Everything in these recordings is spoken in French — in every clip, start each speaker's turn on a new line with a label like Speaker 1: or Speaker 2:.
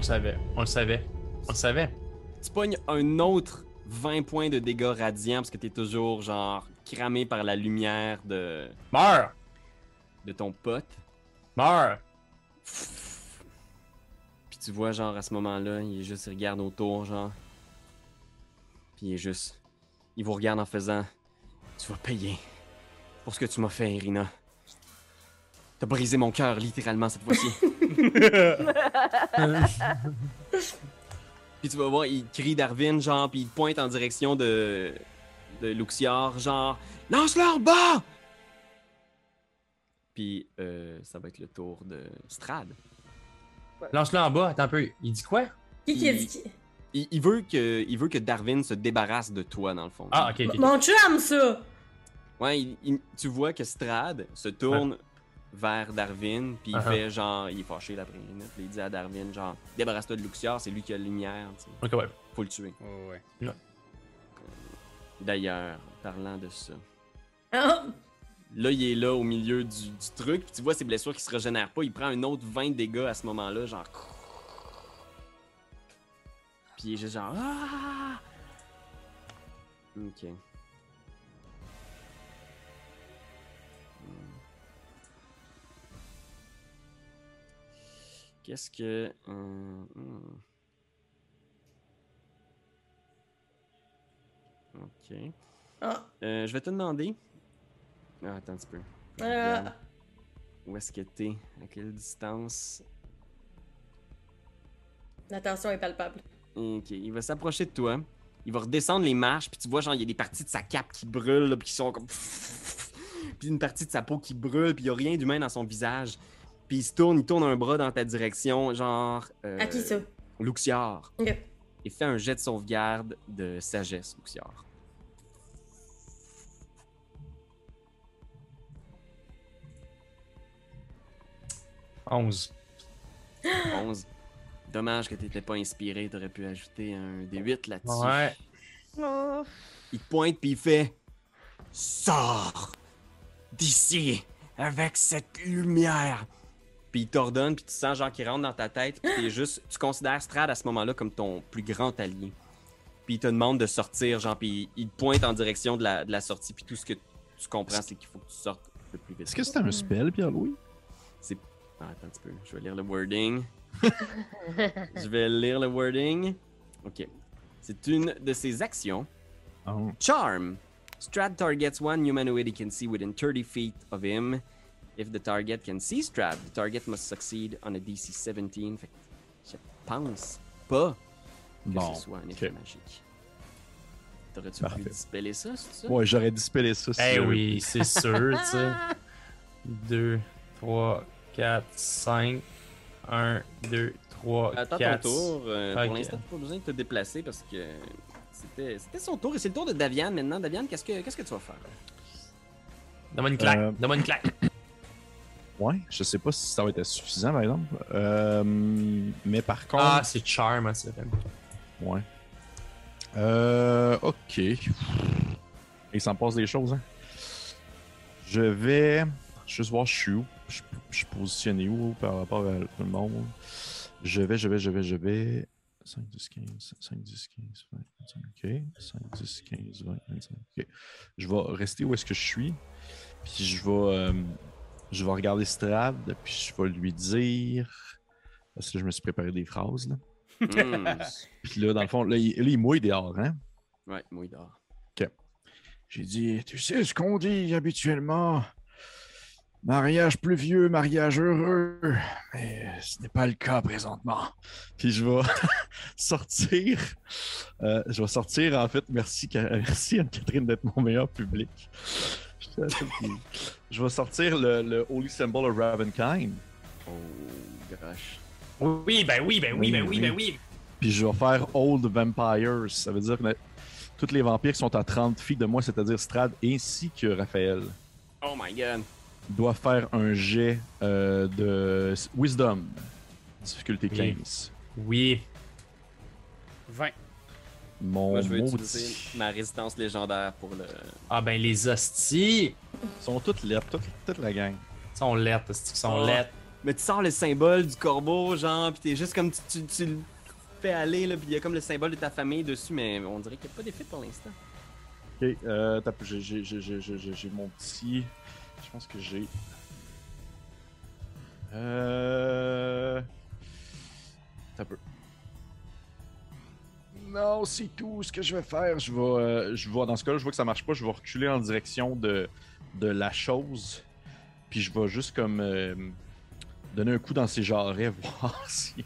Speaker 1: le savait. On le savait. On le savait.
Speaker 2: Tu pognes un autre 20 points de dégâts radiants parce que t'es toujours genre cramé par la lumière de,
Speaker 1: Meurs!
Speaker 2: de ton pote.
Speaker 1: Meurs!
Speaker 2: Puis tu vois genre à ce moment-là, il est juste, il regarde autour genre. Puis il est juste, il vous regarde en faisant, tu vas payer pour ce que tu m'as fait, Irina. T'as brisé mon cœur littéralement cette fois-ci. Puis tu vas voir, il crie Darwin, genre, puis il pointe en direction de, de Luxior, genre, lance-le en bas! Puis euh, ça va être le tour de Strad.
Speaker 1: Lance-le en bas, attends un peu. Il dit quoi?
Speaker 3: Qui qui a dit qui?
Speaker 2: Il, il veut que, il veut que Darwin se débarrasse de toi, dans le fond.
Speaker 1: Ah, ok, ok.
Speaker 3: Mon chum, ça!
Speaker 2: Ouais, il- il- tu vois que Strad se tourne vers Darwin, puis il
Speaker 1: Uh-huh.
Speaker 2: fait genre, il est fâché là, après une minute, puis il dit à Darwin, genre, débarrasse-toi de Luxior, c'est lui qui a la lumière, tu sais.
Speaker 1: Ok, ouais.
Speaker 2: faut le tuer.
Speaker 4: Ouais, ouais.
Speaker 2: D'ailleurs, parlant de ça, là, il est là au milieu du, du truc, puis tu vois ses blessures qui se régénèrent pas, il prend un autre 20 dégâts à ce moment-là, genre. Puis il est juste genre. Ah! Ok. Qu'est-ce que. euh, hmm. Ok.
Speaker 3: ah,
Speaker 2: Euh, je vais te demander. Ah, attends un petit peu.
Speaker 3: Euh.
Speaker 2: Où est-ce que t'es? À quelle distance?
Speaker 3: la tension est palpable.
Speaker 2: Ok, il va s'approcher de toi. Il va redescendre les marches, puis tu vois, genre, il y a des parties de sa cape qui brûlent, là, puis qui sont comme. Puis une partie de sa peau qui brûle, puis il y a rien d'humain dans son visage. Puis il se tourne, il tourne un bras dans ta direction, genre. euh,
Speaker 3: À qui ça?
Speaker 2: Luxior.
Speaker 3: Ok.
Speaker 2: Et fait un jet de sauvegarde de sagesse, Luxior.
Speaker 1: Onze.
Speaker 2: 11. Dommage que t'étais pas inspiré, t'aurais pu ajouter un D8 là-dessus.
Speaker 1: Ouais.
Speaker 5: Oh.
Speaker 2: Il te pointe puis il fait Sors d'ici avec cette lumière. Puis il t'ordonne, puis tu sens genre qu'il rentre dans ta tête, puis t'es juste. Tu considères Strad à ce moment-là comme ton plus grand allié. Puis il te demande de sortir, genre, puis il te pointe en direction de la, de la sortie, puis tout ce que tu comprends, c'est qu'il faut que tu sortes le plus vite.
Speaker 6: Est-ce que c'était un spell, Pierre-Louis?
Speaker 2: Ah, attends un petit peu, je vais lire le wording. je vais lire le wording. Ok. C'est une de ses actions.
Speaker 6: Oh.
Speaker 2: Charm. Strad targets one humanoid he can see within 30 feet of him. If the target can see Strad, the target must succeed on a DC 17. Fait que je pense pas que
Speaker 6: Bon.
Speaker 2: ce soit un effet
Speaker 6: ok.
Speaker 2: magique. T'aurais-tu pu dispeller ça, c'est ça?
Speaker 6: Ouais, j'aurais dispellé ça.
Speaker 1: Eh
Speaker 6: j'avais
Speaker 1: oui, c'est sûr, tu sais. 2, 3, 4, 5. 1, 2, 3,
Speaker 2: Attends
Speaker 1: 4.
Speaker 2: ton tour. euh,
Speaker 1: Ok.
Speaker 2: Pour l'instant, t'as pas besoin de te déplacer parce que c'était son tour et c'est le tour de Daviane maintenant. Daviane, qu'est-ce que qu'est-ce que tu vas faire?
Speaker 1: Donne-moi une claque.
Speaker 6: Euh,
Speaker 1: Donne-moi une claque.
Speaker 6: Ouais, je sais pas si ça va être suffisant, par exemple. Euh, mais par contre.
Speaker 1: Ah, c'est charm, hein, ça.
Speaker 6: Ouais. Euh, ok. Il s'en passe des choses, hein. Je vais juste voir je suis où. Je, je suis positionné où par rapport à tout le monde. Je vais, je vais, je vais, je vais. 5, 10, 15, 5, 10, 15, 20, 25. Ok. 5, 10, 15, 20, 25. Ok. Je vais rester où est-ce que je suis. Puis je vais. euh, je vais regarder Strad. Puis je vais lui dire. Parce que je me suis préparé des phrases, là.
Speaker 2: Hmm.
Speaker 6: Puis là, dans le fond, là, il, là, il mouille dehors, hein?
Speaker 2: Ouais, moi, il dort.
Speaker 6: J'ai dit, tu sais ce qu'on dit habituellement? Mariage pluvieux, mariage heureux. Mais ce n'est pas le cas présentement. Puis je vais sortir. euh, je vais sortir, en fait. Merci, merci Anne-Catherine d'être mon meilleur public. Je vais sortir le, le Holy Symbol of Ravenkind.
Speaker 2: Oh, gosh.
Speaker 1: Oui, ben oui, ben oui, ben oui, ben oui.
Speaker 6: Puis je vais faire Old Vampires. Ça veut dire que tous les vampires qui sont à 30 feet de moi, c'est-à-dire Strad ainsi que Raphaël,
Speaker 2: Oh my god.
Speaker 6: doivent faire un jet euh, de Wisdom. Difficulté
Speaker 1: Oui.
Speaker 6: 15.
Speaker 1: Oui.
Speaker 4: 20.
Speaker 6: Mon
Speaker 2: Moi, je vais
Speaker 6: maudit.
Speaker 2: utiliser ma résistance légendaire pour le.
Speaker 1: Ah, ben les hosties.
Speaker 6: Ils sont toutes lettres, toute, toute la gang.
Speaker 1: Ils sont lettres, hosties, ils sont
Speaker 2: Oh.
Speaker 1: lettres.
Speaker 2: Mais tu sors le symbole du corbeau, genre, pis t'es juste comme tu, tu, tu le fais aller, là, pis il y a comme le symbole de ta famille dessus, mais on dirait qu'il n'y a pas d'effet pour l'instant.
Speaker 6: Ok, euh, t'as- j'ai- j'ai- j'ai j'ai- j'ai- j'ai mon petit. Je pense que j'ai. Euh. T'as peu. Non, c'est tout ce que je vais faire. Je vais, euh, dans ce cas-là, je vois que ça marche pas. Je vais reculer en direction de, de la chose. Puis je vais juste comme euh, donner un coup dans ses jarrets, voir si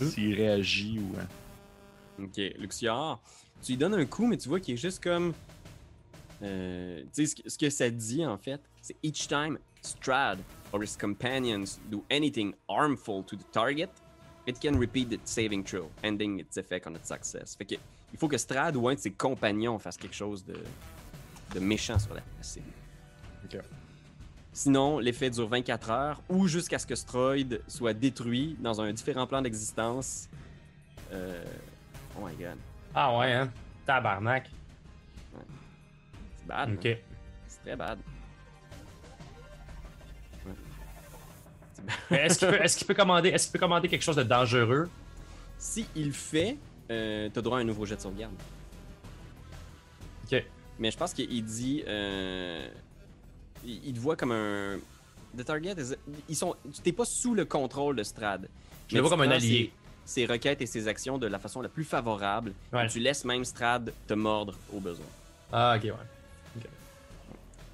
Speaker 6: s'il réagit ou. euh.
Speaker 2: Ok, Luxior, tu lui donnes un coup, mais tu vois qu'il est juste comme. Euh, tu sais, ce que ça dit en fait, c'est each time Strad or his companions do anything harmful to the target, it can repeat the saving throw, ending its effect on its success. Fait que il faut que Strad ou un de ses compagnons fasse quelque chose de, de méchant sur la cible.
Speaker 6: Ok.
Speaker 2: Sinon, l'effet dure 24 heures ou jusqu'à ce que Stroid soit détruit dans un différent plan d'existence. Euh... Oh my god.
Speaker 1: Ah ouais, hein? Tabarnak.
Speaker 2: C'est bad. hein?
Speaker 1: Ok.
Speaker 2: C'est très bad.
Speaker 1: Est-ce qu'il peut, est-ce qu'il peut commander, est-ce qu'il peut commander quelque chose de dangereux?
Speaker 2: Si il le fait, euh, t'as droit à un nouveau jet de sauvegarde.
Speaker 1: Ok.
Speaker 2: Mais je pense qu'il dit. Euh, il, il te voit comme un. The target Ils sont. T'es pas sous le contrôle de Strad.
Speaker 1: Je le vois comme un allié.
Speaker 2: Ses, ses requêtes et ses actions de la façon la plus favorable.
Speaker 1: Ouais.
Speaker 2: Tu laisses même Strad te mordre au besoin.
Speaker 1: Ah, ok, ouais.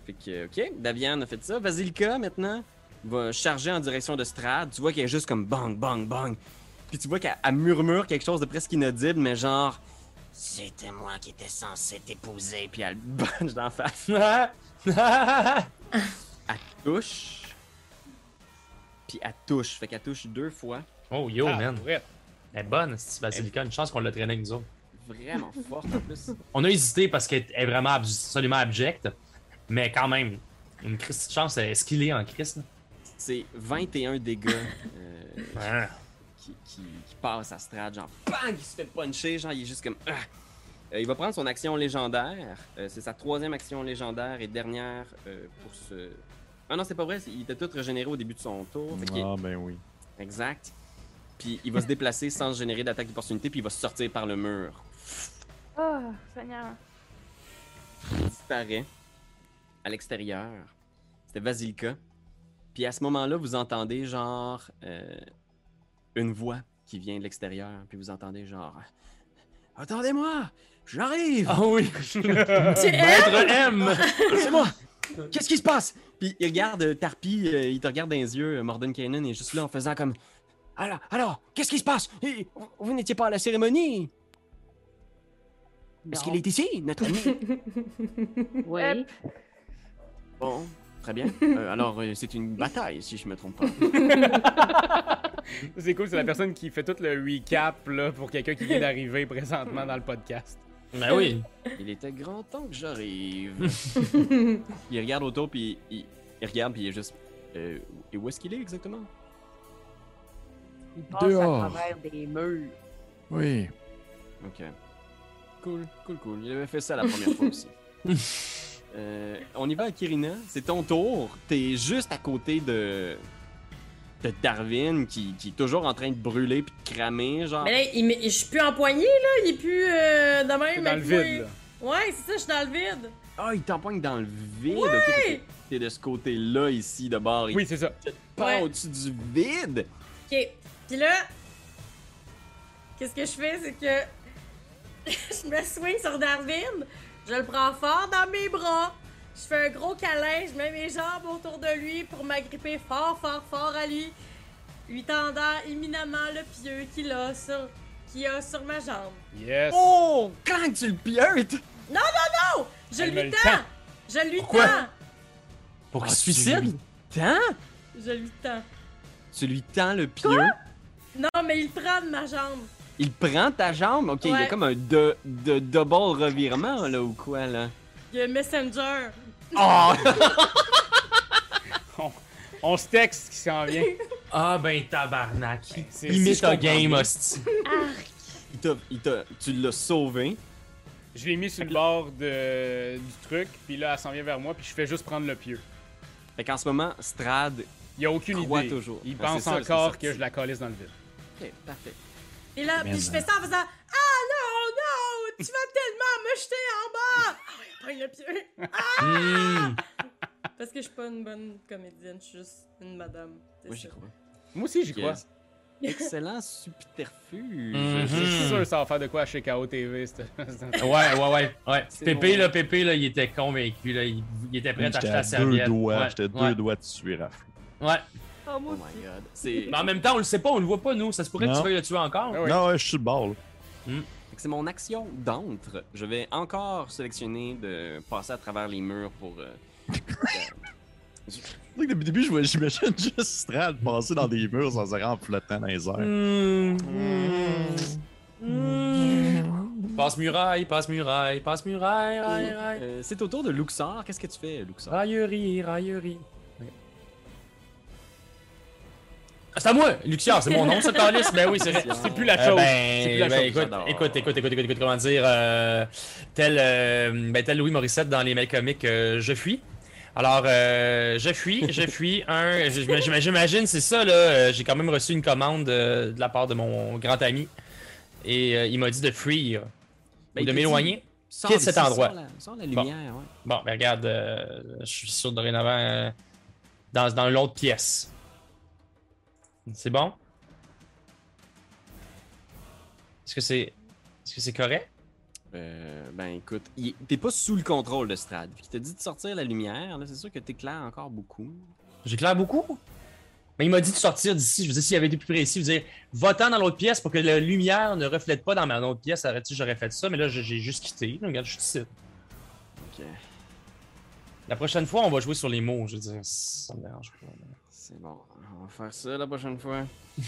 Speaker 2: Fait que, ok, Davian a fait ça. Vasilka, maintenant, va charger en direction de Strad. Tu vois qu'elle est juste comme bang, bang, bang. Puis tu vois qu'elle elle murmure quelque chose de presque inaudible, mais genre. C'était moi qui étais censé t'épouser. Puis elle bunch d'en face. Elle touche. Puis elle touche. Fait qu'elle touche deux fois.
Speaker 1: oh, yo,
Speaker 4: Ah,
Speaker 1: man.
Speaker 4: ouais.
Speaker 1: Elle est bonne, cette Basilica. Une chance qu'on l'a traîné avec nous autres.
Speaker 2: Vraiment forte en plus.
Speaker 1: On a hésité parce qu'elle est vraiment abs- absolument abjecte. Mais quand même, une chance, elle est skillée en Christ. là.
Speaker 2: C'est 21 dégâts euh,
Speaker 1: Ah.
Speaker 2: qui, qui, qui passe à Strad, genre bang, il se fait puncher, genre il est juste comme ah. Euh, il va prendre son action légendaire. Euh, c'est sa troisième action légendaire et dernière euh, pour ce. Ah non, c'est pas vrai, il était tout régénéré au début de son tour.
Speaker 6: Ah, ben oui.
Speaker 2: Exact. Puis il va se déplacer sans générer d'attaque d'opportunité, puis il va sortir par le mur.
Speaker 5: Oh, Seigneur.
Speaker 2: Il disparaît à l'extérieur. C'était Vasilka. Puis à ce moment-là, vous entendez genre euh, une voix qui vient de l'extérieur. Puis vous entendez genre Attendez-moi, j'arrive.
Speaker 1: Ah oui!
Speaker 3: C'est
Speaker 1: Maître M!
Speaker 2: C'est moi. Qu'est-ce qui se passe Puis il regarde euh, Tarpi, euh, il te regarde dans les yeux. euh, Morden Kanan est juste là en faisant comme Alors, alors, qu'est-ce qui se passe? Vous, vous n'étiez pas à la cérémonie Est-ce qu'il est ici, notre ami?
Speaker 5: Oui.
Speaker 2: Bon, très bien. Euh, alors, euh, c'est une bataille, si je me trompe pas.
Speaker 4: C'est cool, c'est la personne qui fait tout le recap là, pour quelqu'un qui vient d'arriver présentement dans le podcast.
Speaker 1: Ben oui.
Speaker 2: Il était grand temps que j'arrive. il regarde autour, puis il, il regarde, puis il est juste. Euh, et où est-ce qu'il est exactement?
Speaker 5: Il passe
Speaker 6: Dehors.
Speaker 5: à travers des murs.
Speaker 6: Oui.
Speaker 2: Ok. Cool, cool, cool. Il avait fait ça la première fois aussi. Euh, on y va à Kirina. C'est ton tour. T'es juste à côté de. de Darwin qui, qui est toujours en train de brûler puis de cramer, genre.
Speaker 3: Mais là, il, je suis plus empoigné, là. Il est plus euh, de même.
Speaker 4: dans le vide, là.
Speaker 3: Ouais, c'est ça, je suis dans le vide.
Speaker 2: Ah, il t'empoigne dans le vide. Ok, t'es- T'es de ce côté-là ici, de bord.
Speaker 4: Oui, c'est ça.
Speaker 2: pas
Speaker 3: Ouais.
Speaker 2: au-dessus du vide.
Speaker 3: Ok. Puis là, qu'est-ce que je fais, c'est que je me swing sur Darwin, je le prends fort dans mes bras, je fais un gros câlin, je mets mes jambes autour de lui pour m'agripper fort, fort, fort à lui, lui tendant éminemment le pieu qu'il a sur, qu'il a sur ma jambe.
Speaker 4: Yes.
Speaker 2: Oh! Quand tu le piotes!
Speaker 3: Oh! Je
Speaker 4: Elle me
Speaker 3: lui
Speaker 4: le
Speaker 3: tends!
Speaker 4: tend.
Speaker 3: Je lui
Speaker 1: Pourquoi?
Speaker 3: tends!
Speaker 1: Pour qu'il
Speaker 2: Ah,
Speaker 1: se
Speaker 2: tu
Speaker 1: suicide?
Speaker 2: lui tends?
Speaker 3: Je lui tends.
Speaker 2: Tu lui tends le pieu?
Speaker 3: Non, mais il prend de ma jambe.
Speaker 2: Il prend ta jambe? Ok, il y a comme un de, de double revirement, là, ou quoi, là?
Speaker 3: Il y a Messenger.
Speaker 2: Oh!
Speaker 4: On se texte qui s'en vient.
Speaker 1: Ah ben tabarnak.
Speaker 4: C'est-
Speaker 1: Il met
Speaker 4: comprends
Speaker 1: game, hostie.
Speaker 2: il t'a, il t'a, tu l'as sauvé.
Speaker 4: Je l'ai mis sur le bord de, du truc, puis là, elle s'en vient vers moi, puis je fais juste prendre le pieu.
Speaker 2: Fait qu'en ce moment, Strad,
Speaker 4: Il a aucune idée.
Speaker 2: toujours.
Speaker 4: Il
Speaker 2: Ben,
Speaker 4: pense
Speaker 2: ça,
Speaker 4: encore que je la colisse dans le vide.
Speaker 2: Ok, parfait.
Speaker 3: Et là, puis je fais ça en faisant Ah non, non, tu vas tellement me jeter en bas! Ah ouais, prends le pied!
Speaker 1: Hmm.
Speaker 3: Parce que je suis pas une bonne comédienne, je suis juste une madame. c'est
Speaker 2: Moi, j'y crois.
Speaker 4: Moi aussi, j'y crois.
Speaker 2: Excellent subterfuge.
Speaker 1: Mhm.
Speaker 4: Je suis sûr que ça va faire de quoi chez KO TV.
Speaker 1: Ouais, ouais, ouais. ouais.
Speaker 2: C'est
Speaker 1: Pépé,
Speaker 2: bon.
Speaker 1: là, Pépé, là, il était convaincu, là. Il, il était prêt à acheter
Speaker 6: à
Speaker 1: la
Speaker 6: deux
Speaker 1: serviette.
Speaker 6: doigts,
Speaker 1: Ouais,
Speaker 6: j'étais
Speaker 1: ouais,
Speaker 6: deux doigts de Raph.
Speaker 1: Ouais.
Speaker 5: Oh,
Speaker 2: Oh my god. C'est
Speaker 1: Mais en même temps, on le sait pas, on le voit pas, nous. Ça se pourrait que tu veuilles le tuer encore.
Speaker 4: Ah oui.
Speaker 6: Non, ouais, je suis le bord, là.
Speaker 2: c'est mon action d'entre. Je vais encore sélectionner de passer à travers les murs pour. euh,
Speaker 6: C'est vrai que Depuis le début, je vois- j'imagine juste Strad passer dans des murs sans se rendre en flottant dans les airs.
Speaker 1: Hmm. Hmm. Passe muraille, passe muraille, passe muraille, raille, raille.
Speaker 2: euh, c'est au tour de Luxor. Qu'est-ce que tu fais, Luxor?
Speaker 1: Raillerie, raillerie. C'est à moi, Luxiar, c'est mon nom, ça, Calis. Ben oui, c'est
Speaker 4: plus la
Speaker 1: Euh,
Speaker 4: chose.
Speaker 1: ben,
Speaker 4: c'est plus la
Speaker 1: ben,
Speaker 4: chose.
Speaker 1: écoute, écoute, écoute, écoute, écoute, écoute, comment dire, euh, tel, euh, ben, tel Louis Morissette dans les mails comiques, euh, je fuis. Alors, euh, je fuis, je fuis. Un, j'im- j'imagine, c'est ça, là. euh, J'ai quand même reçu une commande euh, de la part de mon grand ami. Et euh, il m'a dit de fuir.
Speaker 2: Ben,
Speaker 1: ou de m'éloigner. Quitte cet endroit.
Speaker 2: La,
Speaker 1: Bon.
Speaker 2: ouais.
Speaker 1: Bon, ben regarde, euh, je suis sûr dorénavant euh, dans, dans l'autre pièce. C'est bon? Est-ce que c'est. Est-ce que c'est correct?
Speaker 2: Euh, ben écoute, il- t'es pas sous le contrôle de Strad. Puis il t'a dit de sortir la lumière. Là, c'est sûr que t'éclaires encore beaucoup.
Speaker 1: J'éclaire beaucoup? Mais il m'a dit de sortir d'ici. Je veux dire, s'il avait été plus précis, je veux dire, va-t'en dans l'autre pièce pour que la lumière ne reflète pas dans ma autre pièce. Arrête-tu, j'aurais fait ça, mais là, j'ai juste quitté. Regarde, je suis ici.
Speaker 2: Ok,
Speaker 1: La prochaine fois, on va jouer sur les mots. Je veux dire, ça me dérange pas.
Speaker 2: C'est bon. On va faire ça la prochaine fois.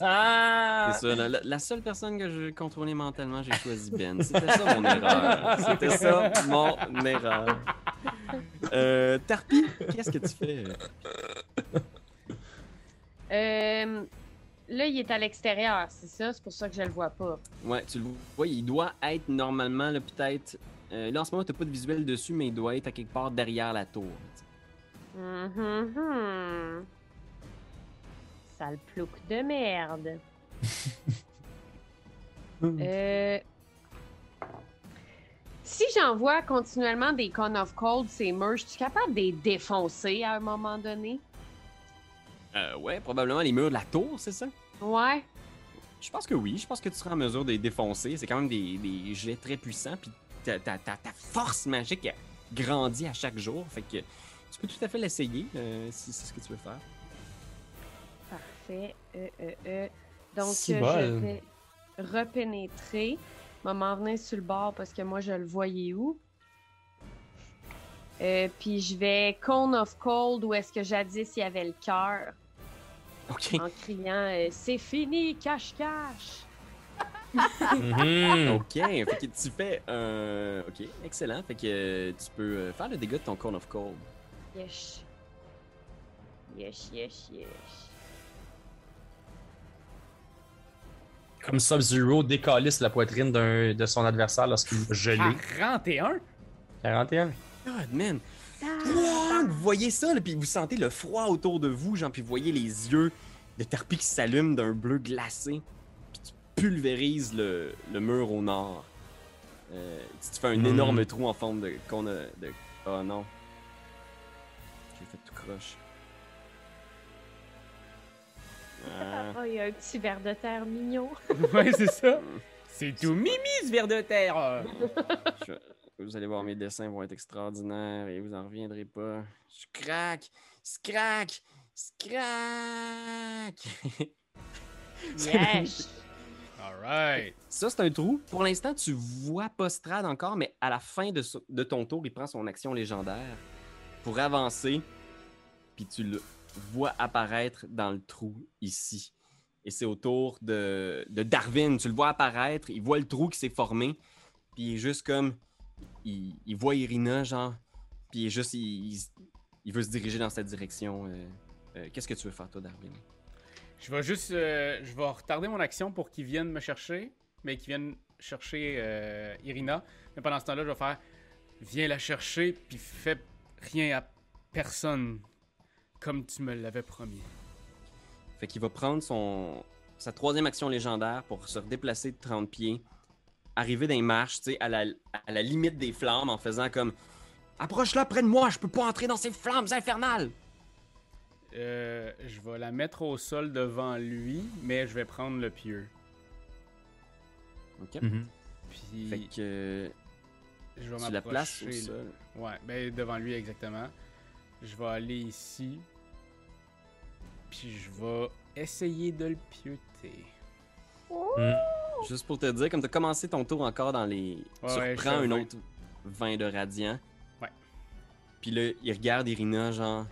Speaker 1: Ah!
Speaker 2: C'est ça. La, la- la seule personne que je contrôlais mentalement, j'ai choisi Ben. C'était ça mon erreur. C'était ça mon erreur. Euh, Tarpi, qu'est-ce que tu fais?
Speaker 5: Euh, là, il est à l'extérieur, c'est ça? C'est pour ça que je le vois pas.
Speaker 2: Ouais, tu le vois, il doit être normalement, là, peut-être. euh, là, en ce moment, t'as pas de visuel dessus, mais il doit être à quelque part derrière la tour.
Speaker 5: Mhm, mhm. Sale plouc de merde. euh... Si j'envoie continuellement des Con of Cold, ces murs, je suis capable de les défoncer à un moment donné?
Speaker 2: Euh, ouais, probablement les murs de la tour, c'est ça?
Speaker 5: Ouais.
Speaker 2: Je pense que oui. Je pense que tu seras en mesure de les défoncer. C'est quand même des, des jets très puissants. Puis ta, ta, ta, ta force magique grandit à chaque jour. Fait que tu peux tout à fait l'essayer euh, si c'est ce que tu veux faire.
Speaker 5: Parfait. Euh, euh, euh. Donc, euh, je vais repénétrer. Je vais m'en venir sur le bord parce que moi, je le voyais où. Euh, puis je vais Cone of Cold où est-ce que jadis il y avait le cœur
Speaker 2: Ok.
Speaker 5: en criant euh, C'est fini, cache-cache!
Speaker 1: Mhm.
Speaker 2: Ok. Fait que tu fais un. Ok, excellent. Fait que euh, tu peux euh, faire le dégât de ton Cone of Cold.
Speaker 5: Yes. Yes, yes, yes.
Speaker 1: Comme Sub-Zero décalisse la poitrine d'un- de son adversaire lorsqu'il va geler.
Speaker 4: 41?
Speaker 1: 41.
Speaker 2: God, man. Wow, vous voyez ça, là, puis vous sentez le froid autour de vous, genre, puis vous voyez les yeux de Tarpi qui s'allument d'un bleu glacé, puis tu pulvérises le, le mur au nord. Euh, tu fais un
Speaker 1: Hmm.
Speaker 2: énorme trou en forme de... de... Oh non. Ah,
Speaker 5: Oh, il y a un petit verre de terre mignon.
Speaker 4: ouais, c'est ça. C'est tout mimi, ce verre de terre.
Speaker 2: je- Vous allez voir, mes dessins vont être extraordinaires et vous en reviendrez pas. Je craque! Scrac! Scrac!
Speaker 5: Yes!
Speaker 4: Alright.
Speaker 2: Ça, c'est un trou. Pour l'instant, tu vois pas Strad encore, mais à la fin de ton tour, il prend son action légendaire pour avancer. Tu le vois apparaître dans le trou ici. Et c'est au tour de, Darwin. Tu le vois apparaître, il voit le trou qui s'est formé. Puis il juste comme. Il, il voit Irina, genre. Puis il juste. Il, veut se diriger dans cette direction. euh, euh, Qu'est-ce que tu veux faire, toi, Darwin?
Speaker 4: Je vais juste. euh, je vais retarder mon action pour qu'ils viennent me chercher. Mais qu'ils viennent chercher Irina. Mais pendant ce temps-là, je vais faire. Viens la chercher, puis fais rien à personne. Comme tu me l'avais promis.
Speaker 2: Fait qu'il va prendre son sa troisième action légendaire pour se déplacer de 30 pieds, arriver dans les marches, tu sais, à la, à la limite des flammes en faisant comme Approche-la près de moi, je peux pas entrer dans ces flammes infernales!
Speaker 4: Euh, je vais la mettre au sol devant lui, mais je vais prendre le pieu.
Speaker 2: Ok.
Speaker 1: Mhm.
Speaker 4: Puis
Speaker 2: Fait que
Speaker 4: je vais
Speaker 2: tu la places au sol.
Speaker 4: Ouais, ben devant lui exactement. Je vais aller ici. Puis je vais essayer de le pieuter.
Speaker 2: Juste pour te dire, comme t'as commencé ton tour encore dans les.
Speaker 4: Ouais,
Speaker 2: tu
Speaker 4: ouais,
Speaker 2: reprends
Speaker 4: je
Speaker 2: un
Speaker 4: fais
Speaker 2: autre 20 de radiant.
Speaker 4: Ouais.
Speaker 2: Puis là, il regarde Irina, genre.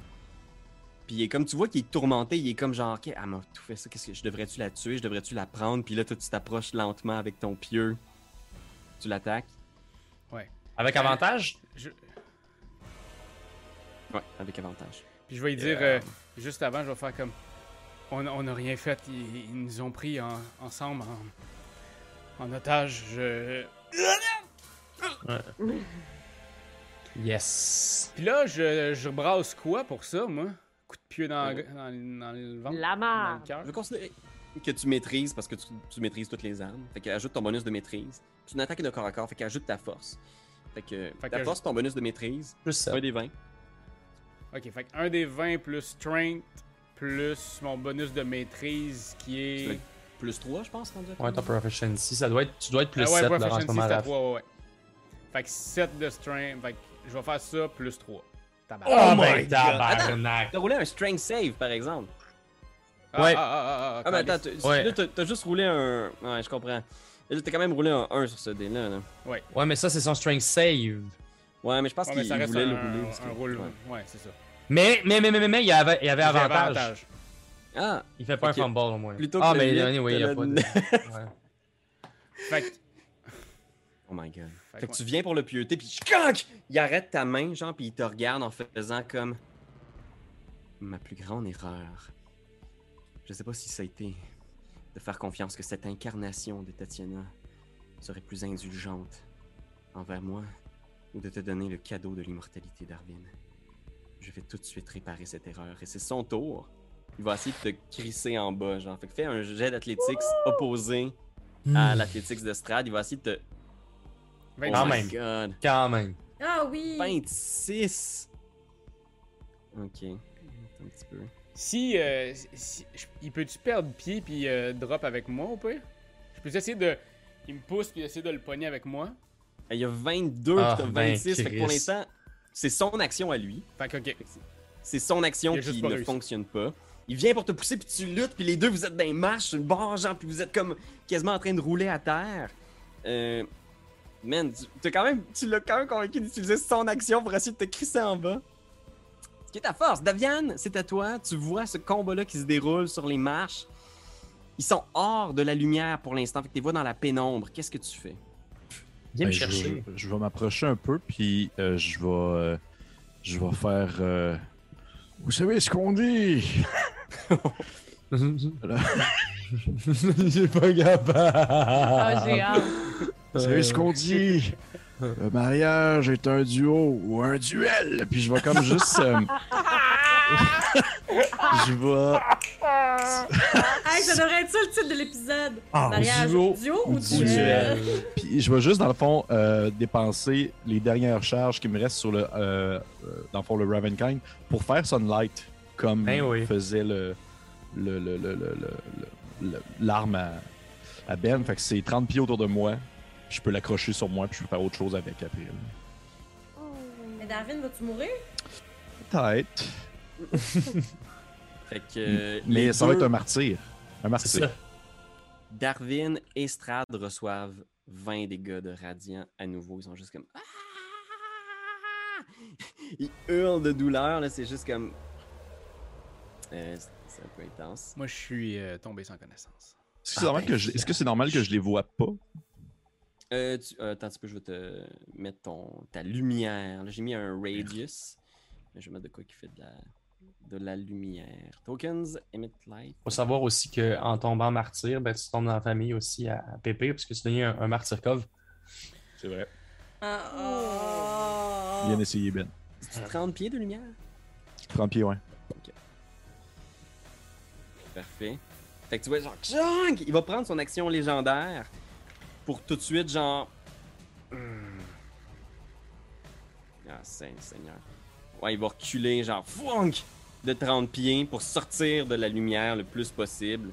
Speaker 2: Puis il est comme, tu vois qu'il est tourmenté, il est comme genre, ok, elle m'a tout fait ça, qu'est-ce que je devrais-tu la tuer, je devrais-tu la prendre, puis là, toi, tu t'approches lentement avec ton pieu, tu l'attaques.
Speaker 1: Avec avantage?
Speaker 4: Je...
Speaker 2: Ouais, avec avantage.
Speaker 4: Puis je vais lui dire, euh, juste avant, je vais faire comme. On on n'a rien fait, ils, ils nous ont pris en- ensemble en, en otage. Je...
Speaker 1: Yes.
Speaker 4: Puis là, je, je brasse quoi pour ça, moi? Coup de pied dans, dans, dans le ventre
Speaker 5: La
Speaker 4: Dans
Speaker 5: marde.
Speaker 4: le cœur
Speaker 2: Je veux considérer que tu maîtrises, parce que tu, tu maîtrises toutes les armes. Fait que ajoute ton bonus de maîtrise. C'est une attaque de corps à corps, fait qu'ajoute ta force. Fait que
Speaker 4: Fait
Speaker 2: ta
Speaker 4: que
Speaker 2: force, ton bonus de maîtrise,
Speaker 1: Plus ça.
Speaker 2: un des 20.
Speaker 4: Ok, fait que un des 20 plus strength plus mon bonus de maîtrise qui
Speaker 2: Tu
Speaker 4: est.
Speaker 2: plus 3, je pense, rendu
Speaker 1: Ouais, ton proficiency, ça doit être, tu dois être plus
Speaker 4: Ah ouais,
Speaker 1: 7 là, en ce moment
Speaker 4: c'était
Speaker 1: là.
Speaker 4: 3, ouais, ouais. Fait que 7 de strength. Fait que je vais faire ça plus 3.
Speaker 1: Oh,
Speaker 2: my
Speaker 1: my
Speaker 2: God.
Speaker 1: tabarnak!
Speaker 2: T'as roulé un strength save, par exemple.
Speaker 4: Ah,
Speaker 1: Ouais.
Speaker 4: Ah, ah, ah, ah,
Speaker 2: Ah, mais attends,
Speaker 1: Ouais.
Speaker 2: t'as juste roulé un. Ouais, je comprends. Là, t'as quand même roulé un 1 sur ce dé-là. là.
Speaker 1: Ouais, mais ça, c'est son strength save.
Speaker 2: Ouais, mais je pense
Speaker 4: Ouais,
Speaker 2: qu'il il voulait
Speaker 4: un,
Speaker 2: le rouler.
Speaker 4: un roule.
Speaker 2: ouais.
Speaker 4: Ouais, c'est ça.
Speaker 1: Mais, mais, mais, mais, mais, mais, il y avait, il y avait avantage.
Speaker 2: Ah,
Speaker 1: Il fait pas
Speaker 2: Ok.
Speaker 1: un fumble au moins.
Speaker 2: Plutôt
Speaker 1: ah,
Speaker 2: que
Speaker 1: mais anyway, il y a pas de. Ouais.
Speaker 4: Fait que.
Speaker 2: Oh my god.
Speaker 4: Fait
Speaker 2: Fait
Speaker 4: que
Speaker 2: tu viens pour le pieuter, puis il arrête ta main, genre, puis il te regarde en faisant comme. Ma plus grande erreur. Je sais pas si ça a été de faire confiance que cette incarnation de Tatiana serait plus indulgente envers moi ou de te donner le cadeau de l'immortalité d'Arvin. Je vais tout de suite réparer cette erreur et c'est son tour. Il va essayer de te crisser en bas, genre. Fait que fais un jet d'athlétiques opposé à l'athlétiques de Strad. Il va essayer de te.
Speaker 4: Vingt-
Speaker 1: Quand
Speaker 2: oh
Speaker 1: même.
Speaker 2: my god.
Speaker 1: Quand même.
Speaker 3: Ah oui!
Speaker 2: 26. Ok. Attends Un petit peu.
Speaker 4: Si, euh, si- il peut-tu perdre pied puis euh, drop avec moi ou pas Je peux essayer de. Il me pousse puis essayer de le pogner avec moi.
Speaker 2: Il y a 22
Speaker 1: Ah,
Speaker 2: puis t'as
Speaker 1: ben,
Speaker 2: 26. fait que pour l'instant, c'est son action à lui.
Speaker 4: Fait que, ok.
Speaker 2: C'est son action qui ne
Speaker 4: réussi.
Speaker 2: fonctionne pas. Il vient pour te pousser puis tu luttes puis les deux vous êtes dans les marches sur le bord genre puis vous êtes comme quasiment en train de rouler à terre. Euh, man, tu, t'as quand même, tu l'as quand même convaincu d'utiliser son action pour essayer de te crisser en bas. Ce qui est ta force. Daviane, c'est à toi. Tu vois ce combat-là qui se déroule sur les marches. Ils sont hors de la lumière pour l'instant. Fait que tu les vois dans la pénombre. Qu'est-ce que tu fais?
Speaker 1: Viens me
Speaker 6: Ben, je-
Speaker 1: chercher.
Speaker 6: Je, vais m'approcher un peu, puis euh, je vais. euh, je vais faire. euh, Vous savez ce qu'on dit?
Speaker 1: J'ai pas capable.
Speaker 5: Ah, j'ai hâte.
Speaker 6: Vous savez ce qu'on dit? Le mariage est un duo ou un duel. Puis je vais comme juste. je vais.
Speaker 3: Hey, ça devrait être ça le titre de l'épisode.
Speaker 6: Ah,
Speaker 3: Mariage
Speaker 1: duo
Speaker 3: duo ou duel?
Speaker 1: duel.
Speaker 6: Puis je vais juste, dans le fond, euh, dépenser les dernières charges qui me restent sur le. euh, euh, dans le fond, le Ravenkind pour faire Sunlight comme
Speaker 1: Ben oui.
Speaker 6: faisait le. le, le, le, le- le- le- le- l'arme à, à Ben. Fait que c'est 30 pieds autour de moi. Je peux l'accrocher sur moi, puis je peux faire autre chose avec après.
Speaker 3: Mais Darwin, vas-tu mourir?
Speaker 6: Peut-être.
Speaker 2: Fait que. euh,
Speaker 6: Mais ça va être un martyr. Un martyr.
Speaker 2: Darwin et Strad reçoivent 20 dégâts de radiant à nouveau. Ils sont juste comme. Ah! Ils hurlent de douleur, là. C'est juste comme. Euh, c'est- un peu intense.
Speaker 4: Moi, je suis euh, tombé sans connaissance.
Speaker 6: Est-ce que c'est
Speaker 2: Ah,
Speaker 6: normal,
Speaker 2: ben,
Speaker 6: que je- que c'est normal que je les vois pas?
Speaker 2: Euh, tu- euh, attends un petit peu, je vais te mettre ton, ta lumière. Là, j'ai mis un radius. Je vais mettre de quoi qui fait de la, de la lumière. Tokens, emit light.
Speaker 1: Faut savoir aussi qu'en tombant martyr, ben, tu tombes dans la famille aussi à Pépé, parce que tu deviens un, un martyr cove.
Speaker 6: C'est vrai.
Speaker 3: Ah, ah.
Speaker 6: Bien essayé, Ben.
Speaker 2: C'est 30 pieds de lumière?
Speaker 6: 30 pieds, ouais.
Speaker 2: Parfait. Fait que tu vois, genre, Chang! Il va prendre son action légendaire pour tout de suite, genre. Hmm. Ah, Saint Seigneur. Ouais, il va reculer, genre, fouunk! De 30 pieds pour sortir de la lumière le plus possible.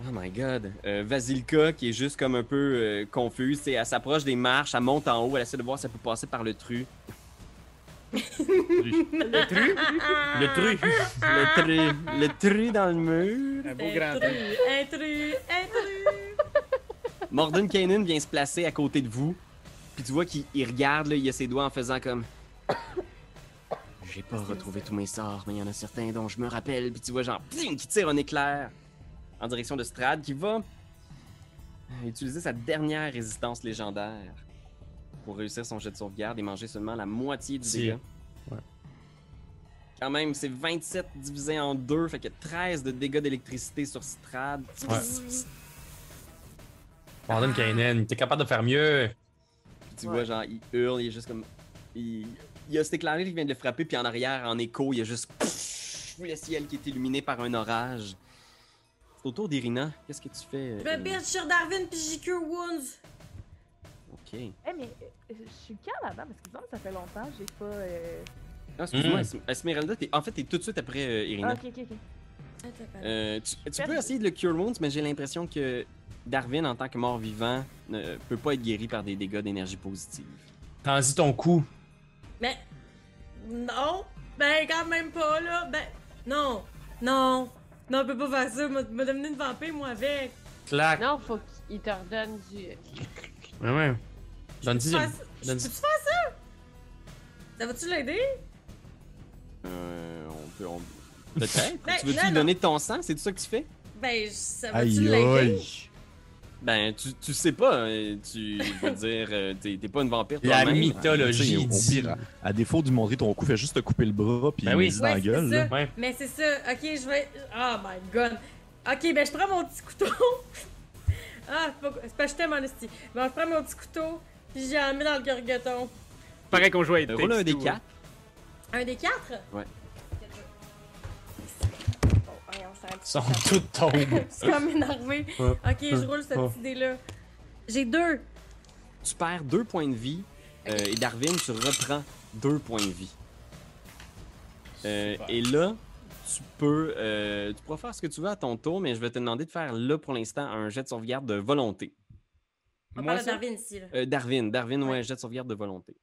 Speaker 2: Oh my god. Euh, Vasilka, qui est juste comme un peu euh, confuse, c'est- elle s'approche des marches, elle monte en haut, elle essaie de voir si elle peut passer par le tru.
Speaker 1: Le tru? Le tru?
Speaker 2: Le tru, le tru dans le mur.
Speaker 4: Un beau grand truc.
Speaker 3: Intrus, intrus, intrus.
Speaker 2: Morden Kanan vient se placer à côté de vous. Puis tu vois qu'il il regarde, là, il a ses doigts en faisant comme. J'ai pas retrouvé tous mes sorts, mais il y en a certains dont je me rappelle. Puis tu vois, genre, pling, qui tire un éclair en direction de Strad, qui va euh, utiliser sa dernière résistance légendaire pour réussir son jet de sauvegarde et manger seulement la moitié du dégât.
Speaker 1: Ouais.
Speaker 2: Quand même, c'est 27 divisé en 2, fait que 13 de dégâts d'électricité sur Strad.
Speaker 1: Ouais. Morden Kainen, t'es capable de faire mieux.
Speaker 2: Puis tu
Speaker 5: Ouais.
Speaker 2: vois, genre, il hurle, il est juste comme. Il, il y a cet éclair qui vient de le frapper, puis en arrière, en écho, il y a juste. le ciel qui est illuminé par un orage. C'est au tour d'Irina. Qu'est-ce que tu fais?
Speaker 3: Je me
Speaker 2: euh,
Speaker 3: bitch sur Darwin puis cure wounds.
Speaker 2: Ok.
Speaker 7: Eh, mais euh, je suis quand là-dedans? Parce que que ça fait longtemps, j'ai pas. euh,
Speaker 2: Ah, excuse-moi,
Speaker 1: Mm.
Speaker 2: Esm- Esmeralda, t'es- en fait, t'es tout de suite après euh, Irina.
Speaker 7: Ok, ok, ok.
Speaker 2: Euh, tu, tu peux essayer de le Cure Wounds, mais j'ai l'impression que Darwin, en tant que mort-vivant, ne peut pas être guéri par des dégâts d'énergie positive.
Speaker 1: Tends-y ton coup.
Speaker 3: Mais. Non. Ben, quand même pas, là. Ben. Non. Non. Non, on peut pas faire ça. M'a m'a devenu une vampire, moi, avec.
Speaker 1: Clac.
Speaker 5: Non, faut qu'il te redonne du.
Speaker 1: Ouais, ouais. Donne-y.
Speaker 3: Faire ça- Je
Speaker 1: donne-
Speaker 3: peux-tu faire ça? Ça va-tu l'aider?
Speaker 2: Euh, on peut. on- Peut-être.
Speaker 3: Ben,
Speaker 2: tu veux-tu lui donner ton sang? C'est ça que tu fais?
Speaker 3: Ben, ça va-tu l'aider?
Speaker 2: Ben, tu, tu sais pas. euh, Tu veux dire, euh, t'es t'es pas une vampire
Speaker 1: La
Speaker 2: toi-même.
Speaker 1: mythologie
Speaker 6: Au
Speaker 1: dit.
Speaker 6: pire, à, à défaut de lui montrer ton coup, fais juste te couper le bras puis
Speaker 1: Ben oui.
Speaker 6: dans la gueule.
Speaker 3: ça.
Speaker 1: Ouais.
Speaker 3: Mais c'est ça. Ok, je vais. Oh my god. Ok, ben je prends mon petit couteau. ah, c'est pas... c'est pas je t'aime, honesty. Bon, je prends mon petit couteau, puis j'ai mis dans le gorgoton.
Speaker 4: Pareil qu'on jouait à
Speaker 2: Euh, roule un des 4.
Speaker 3: Un des quatre?
Speaker 2: Ouais.
Speaker 1: Sont toutes tombées.
Speaker 3: C'est comme énervé. Ok, je roule ce
Speaker 1: Ouais.
Speaker 3: petit dé-là. J'ai deux.
Speaker 2: Tu perds 2 points de vie. euh, et Darwin, tu reprends 2 points de vie. Euh, et là, tu peux. euh, tu pourras faire ce que tu veux à ton tour, mais je vais te demander de faire là pour l'instant un jet de sauvegarde de volonté.
Speaker 3: On
Speaker 4: Moi,
Speaker 3: parle de
Speaker 4: ça?
Speaker 3: Darwin ici, là.
Speaker 2: Euh, Darwin, Darwin, ouais,
Speaker 3: Ouais.
Speaker 2: jet de sauvegarde de volonté.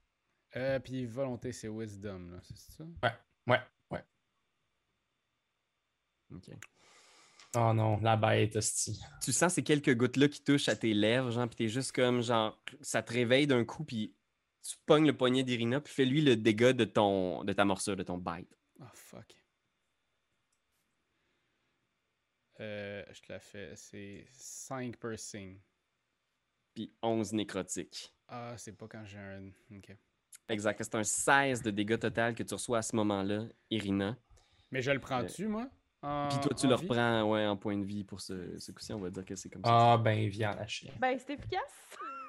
Speaker 4: Euh, puis volonté, c'est wisdom, là, c'est ça?
Speaker 1: Ouais, ouais. Oh non, la bête, hostie.
Speaker 2: Tu sens ces quelques gouttes-là qui touchent à tes lèvres, genre, puis t'es juste comme, genre, ça te réveille d'un coup, puis tu pognes le poignet d'Irina, puis fais-lui le dégât de, ton, de ta morsure, de ton bite.
Speaker 4: Oh, fuck. Euh, je te la fais, c'est 5 piercing.
Speaker 2: Puis 11 nécrotiques.
Speaker 4: Ah, c'est pas quand j'ai un. Ok.
Speaker 2: Exact. C'est un 16 de dégâts total que tu reçois à ce moment-là, Irina.
Speaker 4: Mais je le prends-tu, moi? En-
Speaker 2: Puis toi, tu le
Speaker 4: vie?
Speaker 2: reprends ouais, en point de vie pour ce, ce coup-ci. On va dire que c'est comme ça.
Speaker 1: Ah ben, viens la chienne.
Speaker 7: Ben, c'est efficace.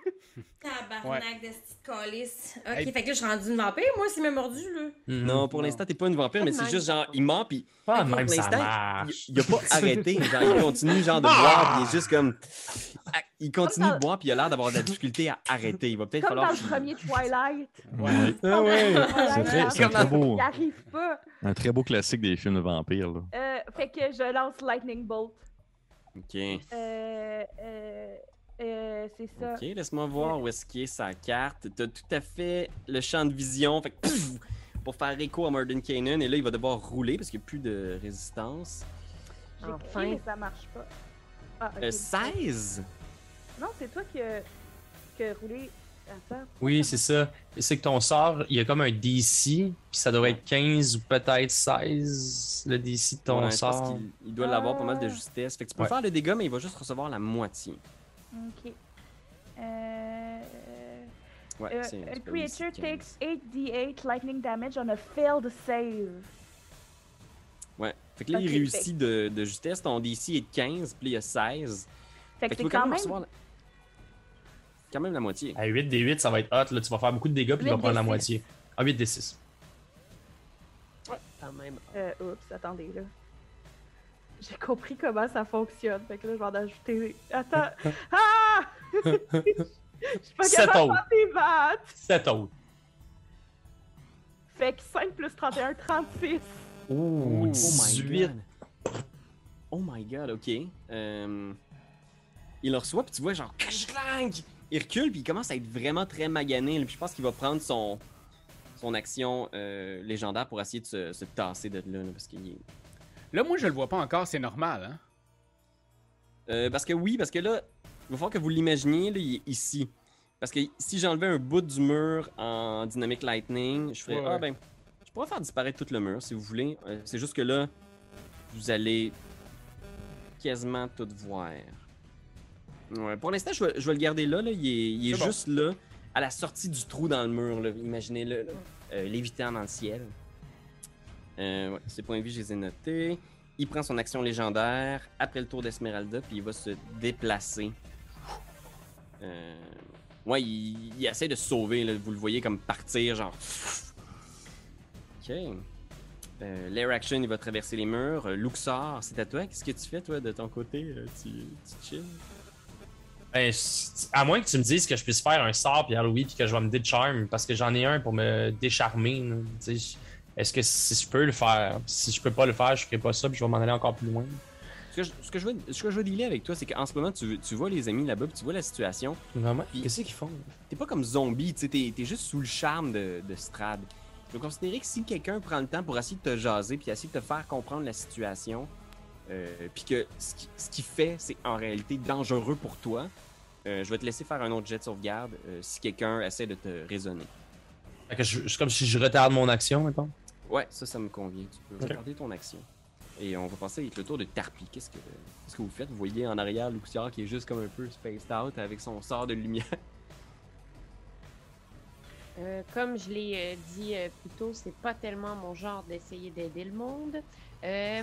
Speaker 3: Tabarnak de petite calice. Ok,
Speaker 4: Hey.
Speaker 3: fait que là, je suis rendue une vampire, moi, s'il m'a mordu, là.
Speaker 2: Non, pour l'instant, t'es pas une vampire, mais c'est juste
Speaker 5: de
Speaker 2: genre, il ment, puis
Speaker 1: Pas
Speaker 2: pour
Speaker 1: même ça
Speaker 2: l'instant,
Speaker 1: marche.
Speaker 2: il, il a pas arrêté. Genre, il continue genre de boire, puis il est juste comme. Ah, Il continue
Speaker 7: Comme
Speaker 2: de boire, puis il a l'air d'avoir de la difficulté à arrêter. Il va peut-être
Speaker 7: Comme dans
Speaker 2: falloir.
Speaker 7: le premier Twilight.
Speaker 4: Ouais.
Speaker 6: Ah ouais. C'est très beau,
Speaker 7: Il arrive pas.
Speaker 6: un très beau classique des films de vampires. Là.
Speaker 7: Euh, fait que je lance Lightning Bolt.
Speaker 2: Ok.
Speaker 7: Euh, euh, euh, c'est ça.
Speaker 2: Ok, laisse-moi voir où est-ce qu'il est sa carte. T'as tout à fait le champ de vision. Fait que, pouf, pour faire écho à Murden Kanan. Et là, il va devoir rouler parce qu'il n'y a plus de résistance.
Speaker 7: J'ai
Speaker 5: Enfin.
Speaker 7: crié, mais ça marche pas. Ah, ok.
Speaker 2: Euh, 16?
Speaker 7: Non, c'est toi qui a, qui a roulé. Attends.
Speaker 1: Oui, c'est ça. C'est que ton sort, il y a comme un DC, puis ça devrait être 15 ou peut-être 16, le DC de ton
Speaker 2: Ouais, je pense
Speaker 1: sort.
Speaker 2: il doit l'avoir pas mal de
Speaker 7: Ah.
Speaker 2: justesse. Fait que tu peux
Speaker 1: Ouais.
Speaker 2: faire le dégât, mais il va juste recevoir la moitié.
Speaker 7: Ok. Euh,
Speaker 2: Ouais,
Speaker 7: euh,
Speaker 2: c'est un
Speaker 7: a
Speaker 2: petit peu
Speaker 7: creature takes
Speaker 2: 15.
Speaker 7: 8d8 lightning damage on a failed save.
Speaker 2: Ouais. Fait que là, il
Speaker 7: Ok,
Speaker 2: réussit de, de justesse. Ton DC est de 15, puis il y a 16.
Speaker 7: Fait
Speaker 2: Fait
Speaker 7: que c'est quand même.
Speaker 2: recevoir la- quand même la moitié.
Speaker 1: À 8 des 8, ça va être hot. Là, tu vas faire beaucoup de dégâts, puis il va
Speaker 7: 8
Speaker 1: prendre la moitié. Ah, 8 des 6.
Speaker 2: Quand même.
Speaker 7: Euh, oups, attendez là. J'ai compris comment ça fonctionne. Fait que là, je vais en ajouter. Attends. Ah! Je suis pas
Speaker 1: Sept
Speaker 7: capable de faire des maths.
Speaker 1: 7 autres.
Speaker 7: Fait que 5 plus 31, 36.
Speaker 1: Ouh,
Speaker 2: Oh my
Speaker 1: 18.
Speaker 2: god. Oh my god, ok. Euh, il le reçoit, puis tu vois, genre, clang! Il recule, puis il commence à être vraiment très magané. Puis je pense qu'il va prendre son, son action euh, légendaire pour essayer de se, se tasser de là. là, parce, qu'il est-
Speaker 4: Là, moi, je le vois pas encore, c'est normal, hein?
Speaker 2: Euh, parce que oui, parce que là, il va falloir que vous l'imaginiez, là, il est ici. Parce que si j'enlevais un bout du mur en Dynamic Lightning, je ferais,
Speaker 4: Ouais,
Speaker 2: ah ben, je pourrais faire disparaître tout le mur si vous voulez. Euh, c'est juste que là, vous allez quasiment tout voir. Ouais, pour l'instant, je vais, je vais le garder là. là. Il est, il est
Speaker 4: C'est bon.
Speaker 2: juste là, à la sortie du trou dans le mur. là. Imaginez-le, là. Euh, lévitant dans le ciel. Euh, ouais, ses points de vie, je les ai notés. Il prend son action légendaire après le tour d'Esmeralda, puis il va se déplacer. Euh, ouais, il, essaie de se sauver, vous le voyez comme partir, genre. Ok. Euh, L'air action, il va traverser les murs. Euh, Luxor, c'est à toi. Qu'est-ce que tu fais, toi, de ton côté Tu, tu chill?
Speaker 1: Ben, à moins que tu me dises que je puisse faire un sort Pierre-Louis puis que je vais me décharme parce que j'en ai un pour me décharmer. Est-ce que si je peux le faire? Si je peux pas le faire, je ferai pas ça puis je vais m'en aller encore plus loin.
Speaker 2: Ce que je, ce que je veux, ce que je veux dealer avec toi, c'est qu'en ce moment, tu, tu vois les amis là-bas, puis tu vois la situation.
Speaker 1: Vraiment? Qu'est-ce qu'ils font?
Speaker 2: T'es pas comme zombie, tu sais, t'es juste sous le charme de, de Strad. Je veux considérer que si quelqu'un prend le temps pour essayer de te jaser, puis essayer de te faire comprendre la situation, euh, puis que ce qui- ce qu'il fait, c'est en réalité dangereux pour toi, euh, je vais te laisser faire un autre jet de sauvegarde euh, si quelqu'un essaie de te raisonner.
Speaker 1: Je- C'est comme si je retarde mon action, maintenant.
Speaker 2: Ouais, ça, ça me convient. Tu peux regarder ton action. Et on va passer avec le tour de Tarpi. Qu'est-ce que, qu'est-ce que vous faites? Vous voyez en arrière Luxiar qui est juste comme un peu spaced out avec son sort de lumière.
Speaker 5: Euh, comme je l'ai euh, dit euh, plus tôt, c'est pas tellement mon genre d'essayer d'aider le monde. Euh,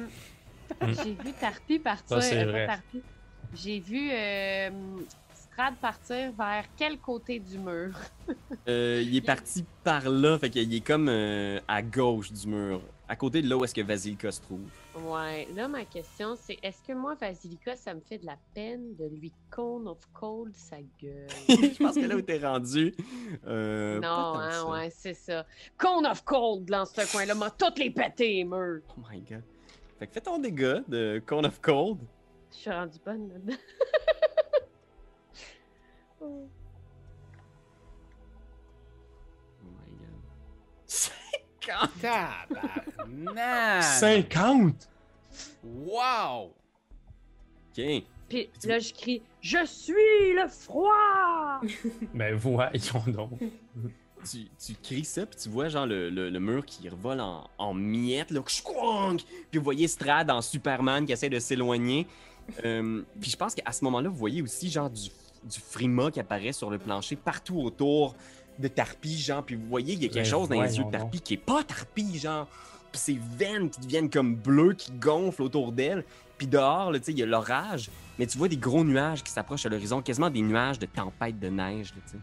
Speaker 5: J'ai vu Tarpi partir.
Speaker 1: Ça.
Speaker 5: J'ai vu euh, partir vers quel côté du mur?
Speaker 2: Euh, il est parti par là, fait qu'il est comme euh, à gauche du mur, à côté de là où est-ce que Vasilka se trouve.
Speaker 5: Ouais, là, ma question, c'est est-ce que moi, Vasilika, ça me fait de la peine de lui cone of cold sa gueule?
Speaker 2: Je pense que là où t'es rendu. Euh,
Speaker 5: non, hein,
Speaker 2: ça.
Speaker 5: ouais, c'est ça. Cone of cold dans ce coin-là, m'a toutes les pété, les murs.
Speaker 2: Oh my god. Fait que fais ton dégât de Cone of Cold.
Speaker 5: Je suis rendue bonne là-dedans. Oh.
Speaker 2: Oh my god. 50!
Speaker 4: Tabarnak!
Speaker 1: 50!
Speaker 4: Wow!
Speaker 2: Ok.
Speaker 5: Puis là, je crie Je suis le froid!
Speaker 1: Ben voyons donc.
Speaker 2: Tu, tu cries ça, puis tu vois genre le, le- le mur qui revole en, en miettes, là! Puis vous voyez Strad en Superman qui essaie de s'éloigner. Euh, puis je pense qu'à ce moment-là, vous voyez aussi genre du, du frima qui apparaît sur le plancher partout autour de Tarpi, genre. Puis vous voyez, il y a quelque
Speaker 1: Ben,
Speaker 2: chose dans les yeux de Tarpi qui est pas Tarpi, genre. Puis ses veines qui deviennent comme bleues, qui gonflent autour d'elle. Puis dehors, là, tu sais, il y a l'orage. Mais tu vois des gros nuages qui s'approchent à l'horizon, quasiment des nuages de tempête de neige, là, tu sais.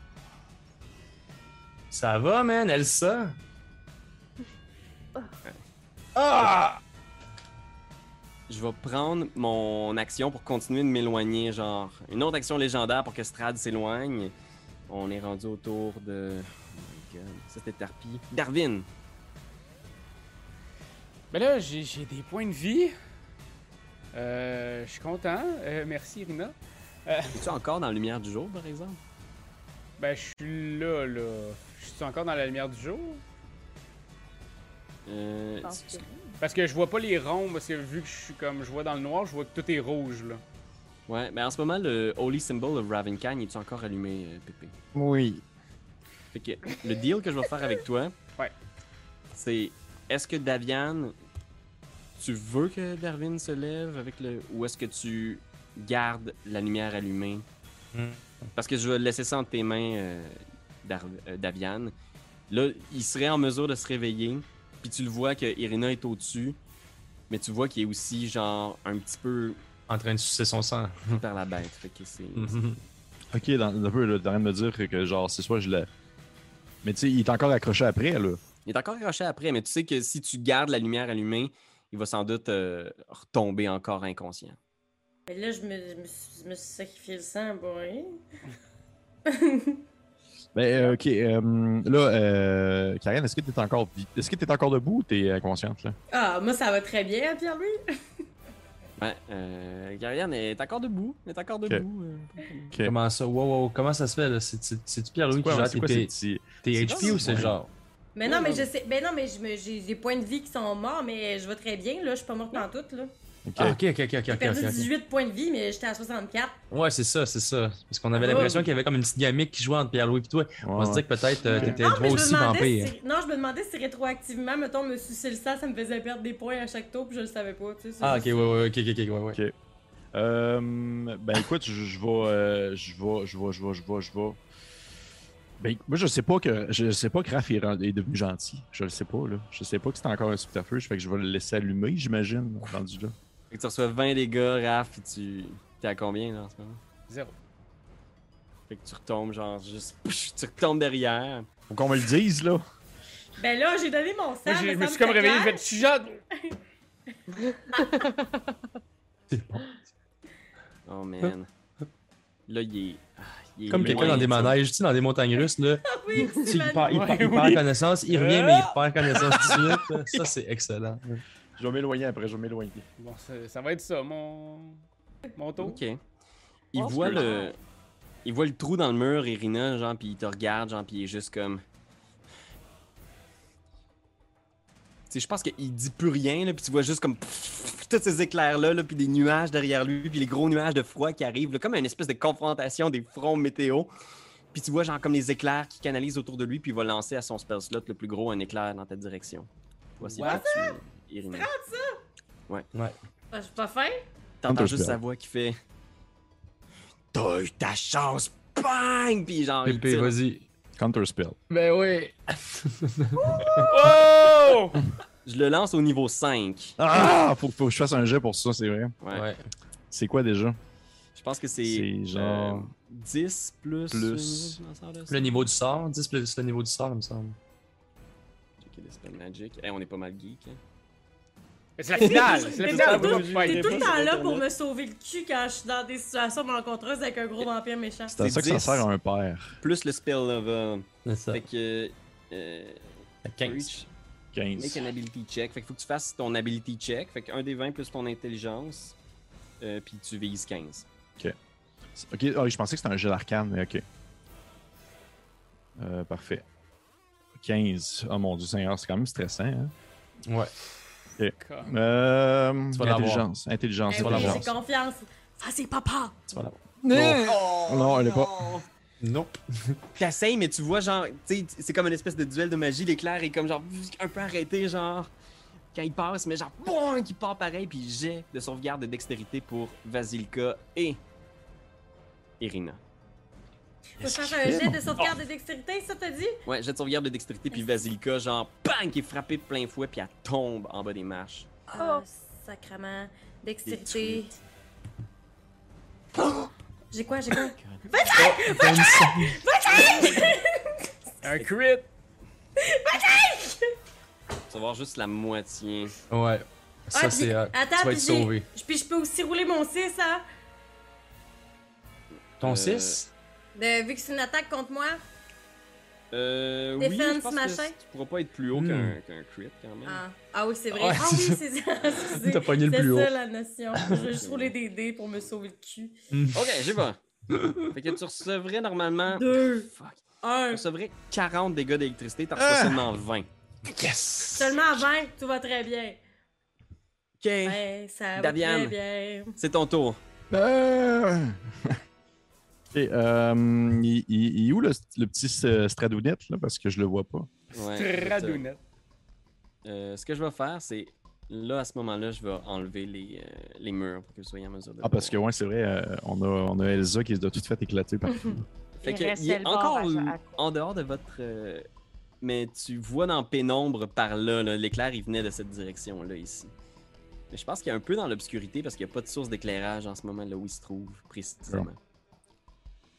Speaker 1: Ça va, man, Elsa? Ah!
Speaker 2: Je vais prendre mon action pour continuer de m'éloigner, genre une autre action légendaire pour que Strad s'éloigne. On est rendu autour de. Oh my god, ça c'était Tarpi. Darwin!
Speaker 4: Ben là, j'ai des points de vie. Euh, je suis content. Euh, merci, Irina.
Speaker 2: Es-tu encore dans la lumière du jour, par exemple?
Speaker 4: Ben, je suis là, là. Je suis encore dans la lumière du jour?
Speaker 2: Euh,
Speaker 7: que.
Speaker 4: Parce que je vois pas les ronds, parce que vu que je suis comme je vois dans le noir, je vois que tout est rouge, là.
Speaker 2: Ouais, mais en ce moment, le Holy Symbol of Ravenkind, est-tu encore allumé, euh, Pépé?
Speaker 6: Oui.
Speaker 2: Fait que le deal que je vais faire avec toi,
Speaker 4: Ouais.
Speaker 2: c'est est-ce que Davian, tu veux que Darwin se lève avec le. ou est-ce que tu gardes la lumière allumée?
Speaker 1: Hmm.
Speaker 2: Parce que je vais laisser ça entre tes mains, euh, Dar- euh, Davian. Là, il serait en mesure de se réveiller, puis tu le vois que Irina est au-dessus, mais tu vois qu'il est aussi, genre, un petit peu
Speaker 1: En train de sucer son sang.
Speaker 2: par la bête. Fait que c'est.
Speaker 1: Mhm.
Speaker 6: Ok, dans, un peu, là, t'es en train de me dire que, genre, c'est soit je l'ai. Mais tu sais, il est encore accroché après, là.
Speaker 2: Il est encore accroché après, mais tu sais que si tu gardes la lumière allumée, il va sans doute euh, retomber encore inconscient.
Speaker 3: Mais là, je me, je me je me suis sacrifié le sang, boy.
Speaker 6: Ben, euh, ok. euh, là, euh, Karen, est-ce que t'es encore, vi- est-ce que t'es encore debout ou t'es euh, consciente, là?
Speaker 3: Ah, moi, ça va très bien, Pierre-Louis.
Speaker 2: Ouais, euh, Gariane est encore debout. Elle est encore debout. euh.
Speaker 1: Comment ça? Wow, wow, comment ça se fait, là? C'est- c'est- C'est-tu Pierre-Louis qui gère tes, tes
Speaker 2: c'est
Speaker 1: HP ou c'est genre?
Speaker 3: Mais non, mais je sais. Ben non, mais je me- j'ai des points de vie qui sont morts, mais je vais très bien, là. Je suis pas morte en tout, là.
Speaker 6: Ok.
Speaker 1: Ah, ok, ok, ok,
Speaker 3: J'ai perdu
Speaker 1: ok.
Speaker 3: 18 points de vie, mais j'étais à 64.
Speaker 1: Ouais, c'est ça, c'est ça. Parce qu'on avait
Speaker 3: Ah,
Speaker 1: l'impression qu'il y avait comme une petite gamique qui jouait entre Pierre-Louis et toi. On se disait que peut-être euh, t'étais toi aussi vampire.
Speaker 3: si... Non, je me demandais si rétroactivement, mettons, me sucer le sang, ça me faisait perdre des points à chaque tour, puis je le savais pas, tu sais. c'est
Speaker 1: Ah, ok, ouais, ouais, ok, ok, ok, ouais, ouais.
Speaker 6: Ok. Euh, ben écoute, je, je vais, euh, je vais, je vais, je vais, je vais, je vais. Ben, moi, je sais pas que, je sais pas que Raph est devenu gentil. Je le sais pas, là. Je sais pas que c'est encore un subterfuge, fait que je vais le laisser allumer, j'imagine, rendu là.
Speaker 2: Que tu reçois 20 dégâts, Raph, puis tu. T'es à combien là en ce moment?
Speaker 4: Zéro.
Speaker 2: Fait que tu retombes, genre, juste. tu retombes derrière.
Speaker 6: Faut qu'on me le dise, là.
Speaker 3: Ben là, j'ai donné mon sang.
Speaker 4: Moi, je me suis comme réveillé, je vais te.
Speaker 1: C'est bon.
Speaker 2: Oh man. Là, il est. ah, il est
Speaker 1: Comme quelqu'un dans des manèges, tu sais, dans des montagnes russes, là.
Speaker 3: Oui,
Speaker 1: il perd, il perd- il perd connaissance, il revient, mais il perd connaissance tout de suite. là. Ça, c'est excellent.
Speaker 6: Je vais m'éloigner après, je vais m'éloigner.
Speaker 4: Bon, ça, ça va être ça, mon. Mon tour.
Speaker 2: Ok. Il
Speaker 7: Oh,
Speaker 2: voit le. Il voit le trou dans le mur, Irina, genre, puis il te regarde, genre, puis il est juste comme. Tu sais, je pense qu'il dit plus rien, là, puis tu vois juste comme. pff, tous ces éclairs-là, là, puis des nuages derrière lui, puis les gros nuages de froid qui arrivent, là, comme une espèce de confrontation des fronts météo. Puis tu vois, genre, comme les éclairs qui canalisent autour de lui, puis il va lancer à son spell slot le plus gros un éclair dans ta direction. Voici
Speaker 4: What?
Speaker 2: Tu Irina.
Speaker 3: Ah, je suis pas fin.
Speaker 2: T'entends juste sa voix qui fait T'as eu ta chance, bang! Puis genre, il
Speaker 1: Pépé,
Speaker 2: tire-
Speaker 1: vas-y.
Speaker 6: Counter spell.
Speaker 1: Ben oui.
Speaker 4: Oh!
Speaker 2: Je le lance au niveau 5.
Speaker 6: Ah! Faut, faut que je fasse un jet pour ça, c'est vrai.
Speaker 2: Ouais.
Speaker 1: Ouais.
Speaker 6: C'est quoi déjà?
Speaker 2: Je pense que c'est.
Speaker 6: C'est genre-
Speaker 2: euh, 10 plus.
Speaker 6: Plus.
Speaker 1: Le niveau du sort, 10 plus le niveau du sort, il me semble.
Speaker 2: Checker les spells magic. Eh, on est pas mal geek. Hein.
Speaker 4: Mais c'est la finale! C'est la
Speaker 3: T'es
Speaker 4: finale!
Speaker 3: t'es tout le temps là pour me sauver le cul quand je suis dans des situations rencontreuses avec un gros vampire méchant.
Speaker 6: C'est à ça que ça
Speaker 2: 10.
Speaker 6: sert à un père.
Speaker 2: Plus le spell level.
Speaker 1: C'est ça.
Speaker 2: Fait que. Euh,
Speaker 1: 15.
Speaker 2: reach,
Speaker 6: 15.
Speaker 2: Make an ability check. Fait que faut que tu fasses ton ability check. Fait que 1 des 20 plus ton intelligence. Euh, puis tu vises 15.
Speaker 6: Ok, ah, je pensais que c'était un jet d'arcane, mais ok. Euh, parfait. 15. Oh mon dieu, Seigneur, c'est quand même stressant. Hein?
Speaker 1: Ouais.
Speaker 4: Comme-
Speaker 6: Euh,
Speaker 1: Tu vas l'avoir.
Speaker 6: intelligence. Intelligence.
Speaker 3: Eh oui, j'ai
Speaker 6: intelligence.
Speaker 3: confiance. Ça, c'est papa.
Speaker 1: Tu vas l'avoir.
Speaker 2: Oh,
Speaker 6: Non, elle est pas.
Speaker 1: Nope.
Speaker 2: T'essayes, mais tu vois, genre, c'est comme une espèce de duel de magie. L'éclair est comme, genre, un peu arrêté, genre, quand il passe, mais genre, boum, qui part pareil, puis jet de sauvegarde de dextérité pour Vasilka et Irina.
Speaker 3: Faut que je fasse un jet de sauvegarde de dextérité, ça t'a dit?
Speaker 2: Ouais, jet de sauvegarde de dextérité, puis Vasilka, genre, bang, qui est frappé de plein fouet, puis elle tombe en bas des marches.
Speaker 3: Ah, sacrement. Dextérité. J'ai quoi, j'ai quoi?
Speaker 4: Un crit!
Speaker 2: Tu vas voir juste la moitié.
Speaker 1: Ouais. Ça,
Speaker 3: Ah,
Speaker 1: c'est.
Speaker 3: puis-
Speaker 1: euh,
Speaker 3: Attends,
Speaker 1: tu vas être sauvé.
Speaker 3: je- Puis je peux aussi rouler mon 6, hein?
Speaker 1: Ton
Speaker 2: Euh,
Speaker 1: 6
Speaker 3: De, vu que c'est une attaque contre moi.
Speaker 2: Euh, oui,
Speaker 3: Defense,
Speaker 2: je pense
Speaker 3: machin.
Speaker 2: que tu pourras pas être plus haut
Speaker 1: Hmm.
Speaker 2: qu'un qu'un crit, quand même.
Speaker 3: Ah, ah oui, c'est vrai.
Speaker 1: Ouais,
Speaker 3: ah oui,
Speaker 1: c'est
Speaker 3: c'est ça.
Speaker 1: T'as pogné le
Speaker 3: C'est
Speaker 1: plus haut.
Speaker 3: ça la notion. Je vais juste rouler des dés pour me sauver le cul.
Speaker 2: Ok, j'ai pas. fait que tu recevrais normalement...
Speaker 3: Deux.
Speaker 2: Fuck. Tu
Speaker 3: Un.
Speaker 2: recevrais 40 dégâts d'électricité, t'en reçois
Speaker 6: Ah!
Speaker 2: seulement 20.
Speaker 1: Yes
Speaker 3: Seulement 20, tout va très bien.
Speaker 2: Ok,
Speaker 3: Ouais, ça va
Speaker 2: Daviane.
Speaker 3: très bien.
Speaker 2: c'est ton tour.
Speaker 6: Euh... ok, euh, il, il- il est où le, le petit euh, Stradounette, là, parce que je le vois pas?
Speaker 2: Ouais,
Speaker 4: Stradounette.
Speaker 2: Euh, ce que je vais faire, c'est... Là, à ce moment-là, je vais enlever les, euh, les murs pour que vous soyez en mesure de
Speaker 6: Ah, parce que ouais, c'est vrai, euh, on, a, on a Elsa qui se a tout fait éclater partout.
Speaker 2: Fait
Speaker 5: Il
Speaker 2: que, il est encore
Speaker 5: à-
Speaker 2: en dehors de votre... euh, Mais tu vois dans pénombre par là, là, l'éclair, il venait de cette direction-là, ici. Mais je pense qu'il est un peu dans l'obscurité parce qu'il n'y a pas de source d'éclairage en ce moment là où il se trouve, précisément.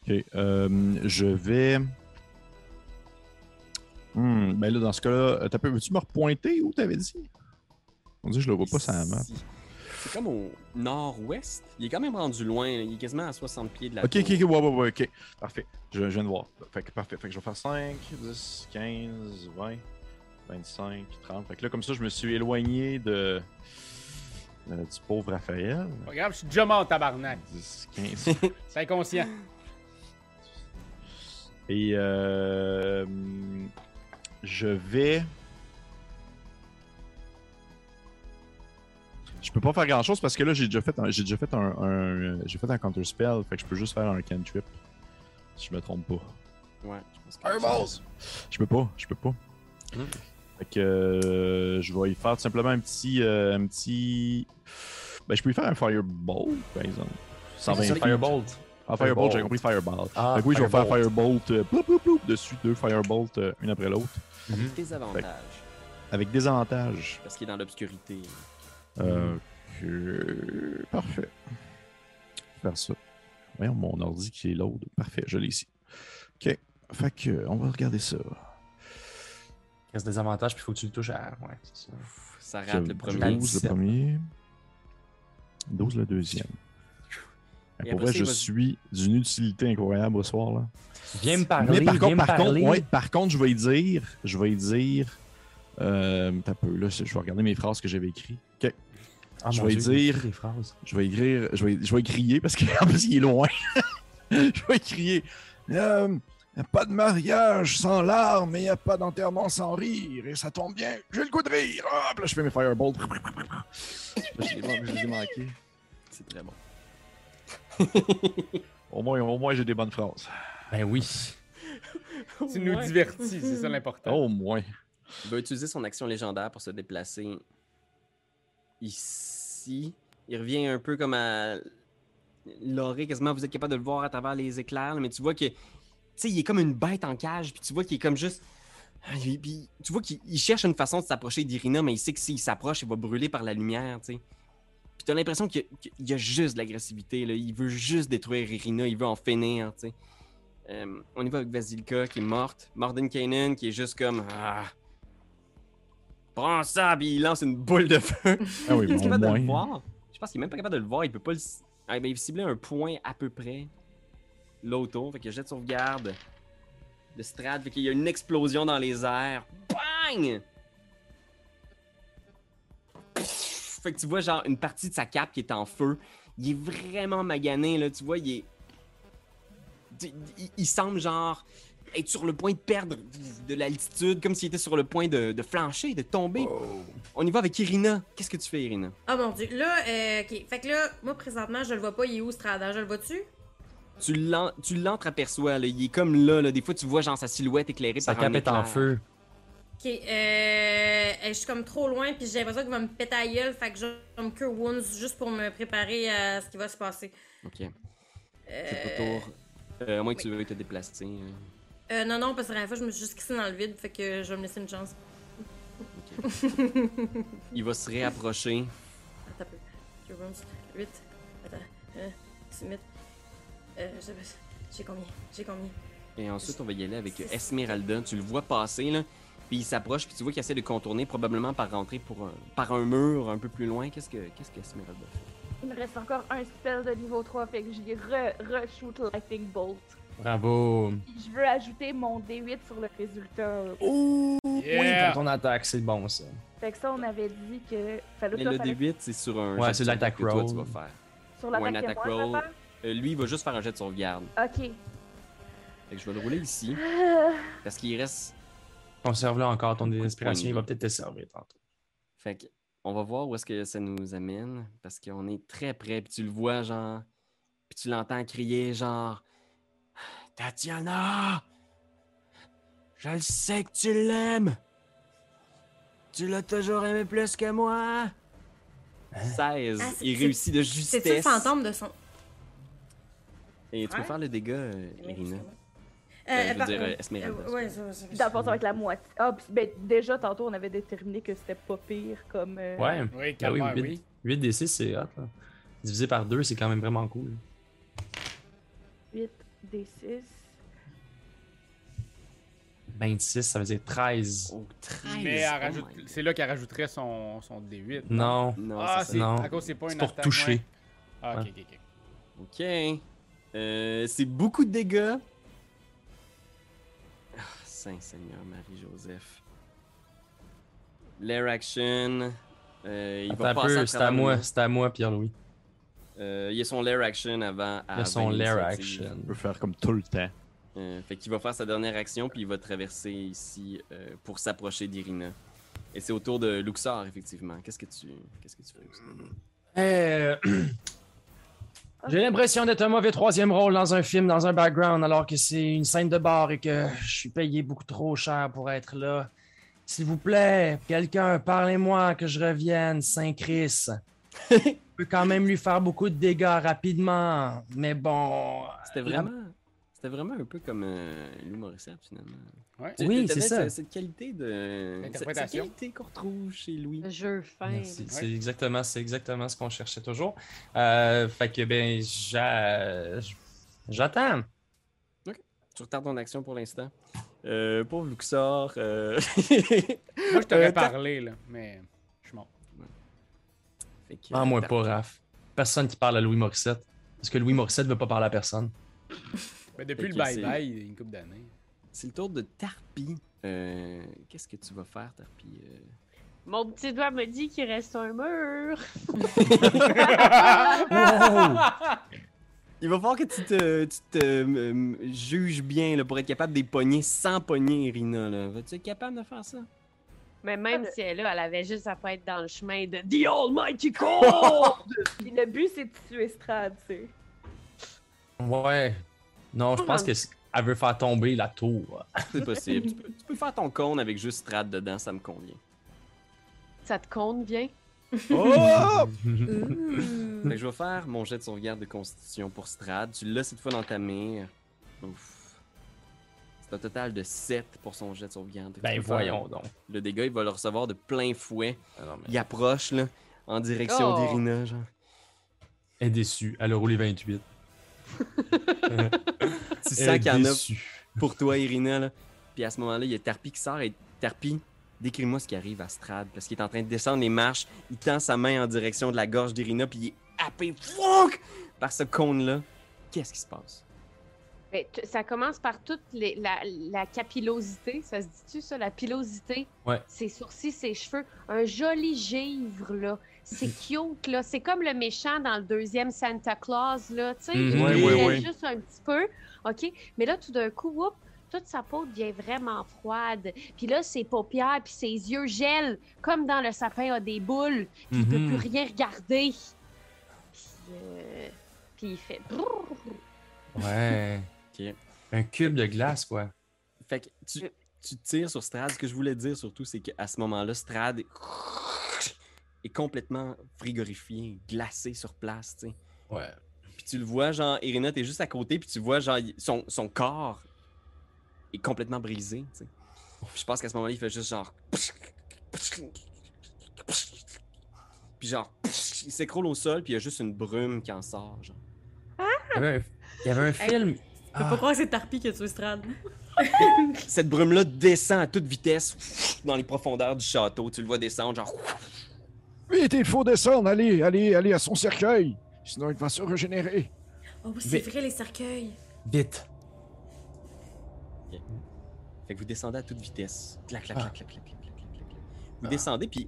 Speaker 6: Ok, euh, je vais. Hmm, ben là, dans ce cas-là, euh, t'as veux-tu me repointer où t'avais dit? On dit que je le vois pas sur la map.
Speaker 2: C'est comme au nord-ouest. Il est quand même rendu loin. là. Il est quasiment à 60 pieds de la
Speaker 6: Ok,
Speaker 2: tour.
Speaker 6: ok, ok, ouais, ouais, ouais, ok. Parfait. Je, je viens de voir. Fait que parfait. Fait que je vais faire 5, 10, 15, 20, 25, 30. Fait que là, comme ça, je me suis éloigné de. euh, du pauvre Raphaël.
Speaker 4: Regarde, je suis déjà mort, tabarnak.
Speaker 6: 10, 15.
Speaker 4: C'est inconscient.
Speaker 6: Et euh, je vais. Je peux pas faire grand chose parce que là j'ai déjà fait un, j'ai déjà fait un, un- j'ai fait un counter spell, fait que je peux juste faire un cantrip. Si je me trompe pas.
Speaker 2: Ouais, je pense que
Speaker 6: Je peux pas, je peux pas.
Speaker 2: Hmm.
Speaker 6: Fait que euh, je vais y faire tout simplement un petit, euh, un petit. Ben je peux y faire un fireball par exemple. 120
Speaker 1: C'est
Speaker 6: feet.
Speaker 1: Firebolt.
Speaker 6: Ah, Firebolt,
Speaker 1: Firebolt.
Speaker 6: j'ai compris Fireball.
Speaker 1: Ah,
Speaker 6: que oui, je vais faire
Speaker 1: Firebolt.
Speaker 6: Firebolt, euh, ploup, ploup, ploup, dessus, deux Firebolt, euh, une après l'autre,
Speaker 2: Des avantages.
Speaker 6: avec des avantages.
Speaker 2: Parce qu'il est dans l'obscurité.
Speaker 6: Euh, que- Parfait. Faire ça. Voyons mon ordi qui est load. Parfait, je l'ai ici. Ok. Fait que, on va regarder ça.
Speaker 1: Il reste des avantages, puis faut que tu le touches à. Ouais, c'est ça.
Speaker 2: Ça rate le
Speaker 6: 12
Speaker 2: premier.
Speaker 6: le
Speaker 1: 17.
Speaker 6: premier. 12 le deuxième.
Speaker 2: Et
Speaker 6: pour vrai, je suis d'une utilité incroyable ce soir là.
Speaker 1: Viens me parler,
Speaker 6: Mais par
Speaker 1: viens
Speaker 6: contre,
Speaker 1: me
Speaker 6: par
Speaker 1: parler.
Speaker 6: contre, ouais, par contre, je vais y dire, je vais y dire, euh, t'as peu là, je vais regarder mes phrases que j'avais écrites. Ok,
Speaker 1: Ah,
Speaker 6: je vais
Speaker 1: Dieu,
Speaker 6: dire- je vais écrire, je vais, je vais crier parce qu'en plus il est loin. je vais crier. Euh, pas de mariage sans larmes et y a pas d'enterrement sans rire et ça tombe bien. J'ai le coup de rire. Ah, puis là, je fais mes fireballs. je les ai- je les ai manqués.
Speaker 2: C'est très bon.
Speaker 6: Au moins, au moins j'ai des bonnes phrases.
Speaker 1: Ben oui.
Speaker 4: Tu nous divertis, c'est ça l'important.
Speaker 6: Au moins.
Speaker 2: Il va utiliser son action légendaire pour se déplacer ici. Il revient un peu comme à Loré, quasiment vous êtes capable de le voir à travers les éclairs, mais tu vois que tu sais, il est comme une bête en cage, puis tu vois qu'il est comme juste Puis- puis tu vois qu'il il cherche une façon de s'approcher d'Irina, mais il sait que s'il s'approche, il va brûler par la lumière, tu sais. Puis t'as l'impression qu'il y a- juste de l'agressivité. Il veut juste détruire Irina, il veut en finir. Euh, on y va avec Vasilka qui est morte. Morden Kanan qui est juste comme. Ah. Prends ça, puis il lance une boule de feu.
Speaker 6: Ah oui,
Speaker 2: il est de le voir? Je pense qu'il est même pas capable de le voir. Il peut pas le. Ah, ben, il ciblait un point à peu près. L'auto. Fait qu'il jette sauvegarde. De Strad. Fait qu'il y a une explosion dans les airs. Bang! Fait que tu vois, genre, une partie de sa cape qui est en feu. Il est vraiment magané, là. Tu vois, il est. Il, il semble, genre, être sur le point de perdre de l'altitude, comme s'il était sur le point de, de flancher, de tomber. On y va avec Irina. Qu'est-ce que tu fais, Irina?
Speaker 3: Ah mon dieu. Là, euh, ok. Fait que là, moi présentement, je le vois pas. Il est où Strada? Je le vois-tu?
Speaker 2: Tu l'en- tu l'entreaperçois, là. Il est comme là, là. Des fois, tu vois, genre, sa silhouette éclairée
Speaker 1: Sa
Speaker 2: par un
Speaker 1: cape est en feu.
Speaker 3: Ok, euh, je suis comme trop loin, puis j'ai l'impression qu'il va me péter à gueule, fait que je vais me cure wounds juste pour me préparer à ce qui va se passer.
Speaker 2: Ok.
Speaker 3: Euh,
Speaker 2: C'est ton tour. Euh, à moins que tu veuilles te déplacer. euh.
Speaker 3: euh, non, non, parce que la dernière fois, je me suis juste crissé dans le vide, fait que je vais me laisser une chance.
Speaker 2: Il va se réapprocher.
Speaker 3: Attends un peu. Cure wounds. 8. Attends. Euh, 6 Euh, j'ai- j'ai combien? J'ai combien?
Speaker 2: Et ensuite, on va y aller avec Esmeralda. Tu le vois passer, là. Puis il s'approche, puis tu vois qu'il essaie de contourner, probablement par rentrer pour un- par un mur un peu plus loin. Qu'est-ce que qu'est-ce que Esmeralda fait?
Speaker 7: Il me reste encore un spell de niveau 3, fait que j'y re- re-shoot Lightning Bolt.
Speaker 1: Bravo.
Speaker 7: Je veux ajouter mon D8 sur le résultat.
Speaker 4: Yeah!
Speaker 1: Ton attaque, c'est bon ça.
Speaker 7: Fait que ça, on avait dit que. Fallait
Speaker 2: Mais
Speaker 7: que
Speaker 2: le
Speaker 7: ça, fallait-
Speaker 2: D8, c'est sur un.
Speaker 1: Ouais, c'est
Speaker 2: de
Speaker 1: l'attack
Speaker 2: sauvegarde que
Speaker 1: roll.
Speaker 2: Toi, tu vas faire.
Speaker 7: Sur
Speaker 2: ou un
Speaker 7: l'attaque moi, je
Speaker 2: roll. Euh, lui, il va juste faire un jet de sauvegarde.
Speaker 7: Ok.
Speaker 2: Fait que je vais le rouler ici. Parce qu'il reste
Speaker 1: Conserve-le encore, ton
Speaker 2: Beaucoup de
Speaker 1: inspiration,
Speaker 2: points de
Speaker 1: il va peut-être te servir tantôt.
Speaker 2: Fait que, on va voir où est-ce que ça nous amène. Parce qu'on est très près. Puis tu le vois, genre. Puis tu l'entends crier, genre. Tatiana! Je le sais que tu l'aimes! Tu l'as toujours aimé plus que moi! 16.
Speaker 3: Ah, c'est-
Speaker 2: il
Speaker 3: c'est-
Speaker 2: réussit de justesse.
Speaker 3: le fantôme de son.
Speaker 2: Et tu peux faire le dégât, Irina.
Speaker 3: Euh,
Speaker 2: Euh, je veux dire, euh,
Speaker 3: euh,
Speaker 2: Esmeralda,
Speaker 3: euh, ouais, ça, ça,
Speaker 7: Dans le fond, ça va être la moitié. Ah, ben, déjà, tantôt, on avait déterminé que c'était pas pire comme. euh,
Speaker 1: Ouais.
Speaker 4: Oui,
Speaker 1: Ah oui,
Speaker 4: calme
Speaker 1: 8,
Speaker 4: oui.
Speaker 1: 8 des 6, c'est hot. Là. Divisé par 2, c'est quand même vraiment cool.
Speaker 7: 8 D6.
Speaker 1: 26, ça veut dire 13.
Speaker 2: Oh, 13.
Speaker 4: Mais
Speaker 2: Oh
Speaker 4: rajoute- c'est là qu'elle rajouterait son, son D8.
Speaker 1: Non?
Speaker 2: Non,
Speaker 4: Ah,
Speaker 2: c'est
Speaker 4: à cause c'est pas une
Speaker 1: pour
Speaker 4: attaque,
Speaker 1: toucher.
Speaker 4: ouais. Ah, ok, ok, ok.
Speaker 2: Ok. Euh, c'est beaucoup de dégâts. Ah, Saint-Seigneur Marie-Joseph. L'air action. Euh, il
Speaker 1: Attends
Speaker 2: va
Speaker 1: un
Speaker 2: passer
Speaker 1: peu,
Speaker 2: à
Speaker 1: c'est à moi, c'est à moi, Pierre-Louis.
Speaker 2: Euh, il y a son lair action avant.
Speaker 1: Il a son lair action.
Speaker 6: On peut faire comme tout le temps.
Speaker 2: Euh, fait qu'il va faire sa dernière action, puis il va traverser ici euh, pour s'approcher d'Irina. Et c'est au tour de Luxor, effectivement. Qu'est-ce que tu, qu'est-ce que tu fais, Luxor?
Speaker 1: J'ai l'impression d'être un mauvais troisième rôle dans un film, dans un background, alors que c'est une scène de bar et que je suis payé beaucoup trop cher pour être là. S'il vous plaît, quelqu'un, parlez-moi que je revienne, Saint-Chris. Je peux quand même lui faire beaucoup de dégâts rapidement, mais bon.
Speaker 2: C'était vraiment, c'était vraiment un peu comme euh, Lou Morissette, finalement.
Speaker 4: Ouais.
Speaker 2: Tu-
Speaker 1: Oui, c'est ça.
Speaker 2: Cette, qualité de. Cette, qualité qu'on retrouve chez Louis.
Speaker 5: Le jeu fin.
Speaker 1: C'est exactement, c'est exactement ce qu'on cherchait toujours. Euh, fait que ben, j'a- j'attends.
Speaker 2: Tu retardes ton action pour l'instant. Euh, pour Luxor. Euh...
Speaker 4: Moi, je t'aurais
Speaker 2: Euh,
Speaker 4: parlé, là, mais je suis mort.
Speaker 2: Fait que,
Speaker 1: Ah, moi pas, Raph. Personne qui parle à Louis Morissette. Parce que Louis Morissette veut pas parler à personne.
Speaker 4: Mais depuis le bye-bye, il y a une couple d'années.
Speaker 2: C'est le tour de Tarpi. Euh, Qu'est-ce que tu vas faire, Tarpi? Euh,
Speaker 5: Mon petit doigt me dit qu'il reste un mur.
Speaker 2: Il va falloir que tu te, tu te euh, juges bien là, pour être capable de pogner sans pogner Irina. là. Vas-tu être capable de faire ça?
Speaker 5: Mais même si elle est là, elle avait juste à pas être dans le chemin de The Almighty Core!
Speaker 7: Puis le but, c'est de tuer Strad, tu sais.
Speaker 1: Ouais. Non, je pense
Speaker 5: Ah.
Speaker 1: que c- elle veut faire tomber la tour.
Speaker 2: C'est possible. tu, peux, tu peux faire ton cône avec juste Strad dedans, ça me convient.
Speaker 5: Ça te compte bien?
Speaker 6: Oh!
Speaker 2: Fait que je vais faire mon jet de sauvegarde de constitution pour Strad. Tu l'as cette fois dans ta main. Ouf. C'est un total de 7 pour son jet de sauvegarde.
Speaker 1: Ben voyons donc.
Speaker 2: Le dégât, il va le recevoir de plein fouet.
Speaker 1: Ah non, mais
Speaker 2: Il approche, là, en direction
Speaker 5: Oh.
Speaker 2: d'Irina, genre.
Speaker 1: Elle est déçue. Elle a roulé 28.
Speaker 2: Tu sens qu'il y en a pour toi, Irina, là. Puis à ce moment-là, il y a Tarpi qui sort et Tarpi, décris-moi ce qui arrive à Strad parce qu'il est en train de descendre les marches. Il tend sa main en direction de la gorge d'Irina, puis il est happé par ce cône-là. Qu'est-ce qui se passe?
Speaker 5: Ben, ça commence par toute les- la, la capillosité, ça se dit-tu ça, la pilosité?
Speaker 1: Ouais.
Speaker 5: Ses sourcils, ses cheveux, un joli givre, là. C'est cute, là. C'est comme le méchant dans le deuxième Santa Claus, là. Tu sais,
Speaker 1: Mhm.
Speaker 5: il
Speaker 1: ouais.
Speaker 5: juste un petit peu, OK? Mais là, tout d'un coup, whoop, toute sa peau devient vraiment froide. Puis là, ses paupières puis ses yeux gèlent, comme dans le sapin a des boules. Puis il peut
Speaker 1: Mhm.
Speaker 5: plus rien regarder. Puis, euh, puis il fait...
Speaker 1: Ouais.
Speaker 2: Ok.
Speaker 1: Un cube de glace, quoi.
Speaker 2: Fait que tu, tu tires sur Strad. Ce que je voulais dire surtout, c'est qu'à ce moment-là, Strad est, est complètement frigorifié, glacé sur place, tu sais.
Speaker 1: Ouais.
Speaker 2: Puis tu le vois, genre, Irina, t'es juste à côté, puis tu vois, genre, son, son corps est complètement brisé, tu sais. Puis je pense qu'à ce moment-là, il fait juste genre. Puis genre, il s'écroule au sol, puis il y a juste une brume qui en sort, genre.
Speaker 1: Il y avait un, il y avait un film.
Speaker 3: Je peux pas
Speaker 1: Ah,
Speaker 3: croire que c'est Tarpi qui a tué Strad.
Speaker 2: Cette brume-là descend à toute vitesse dans les profondeurs du château. Tu le vois descendre, genre.
Speaker 8: Vite, il faut descendre, allez, allez, allez à son cercueil. Sinon, il va se régénérer.
Speaker 3: Oh oui, c'est vrai, les cercueils.
Speaker 1: Vite.
Speaker 2: Fait que vous descendez à toute vitesse. Clac, clac,
Speaker 1: Ah.
Speaker 2: clac, clac, clac, clac, clac, clac, clac. Vous
Speaker 1: Ah.
Speaker 2: descendez, puis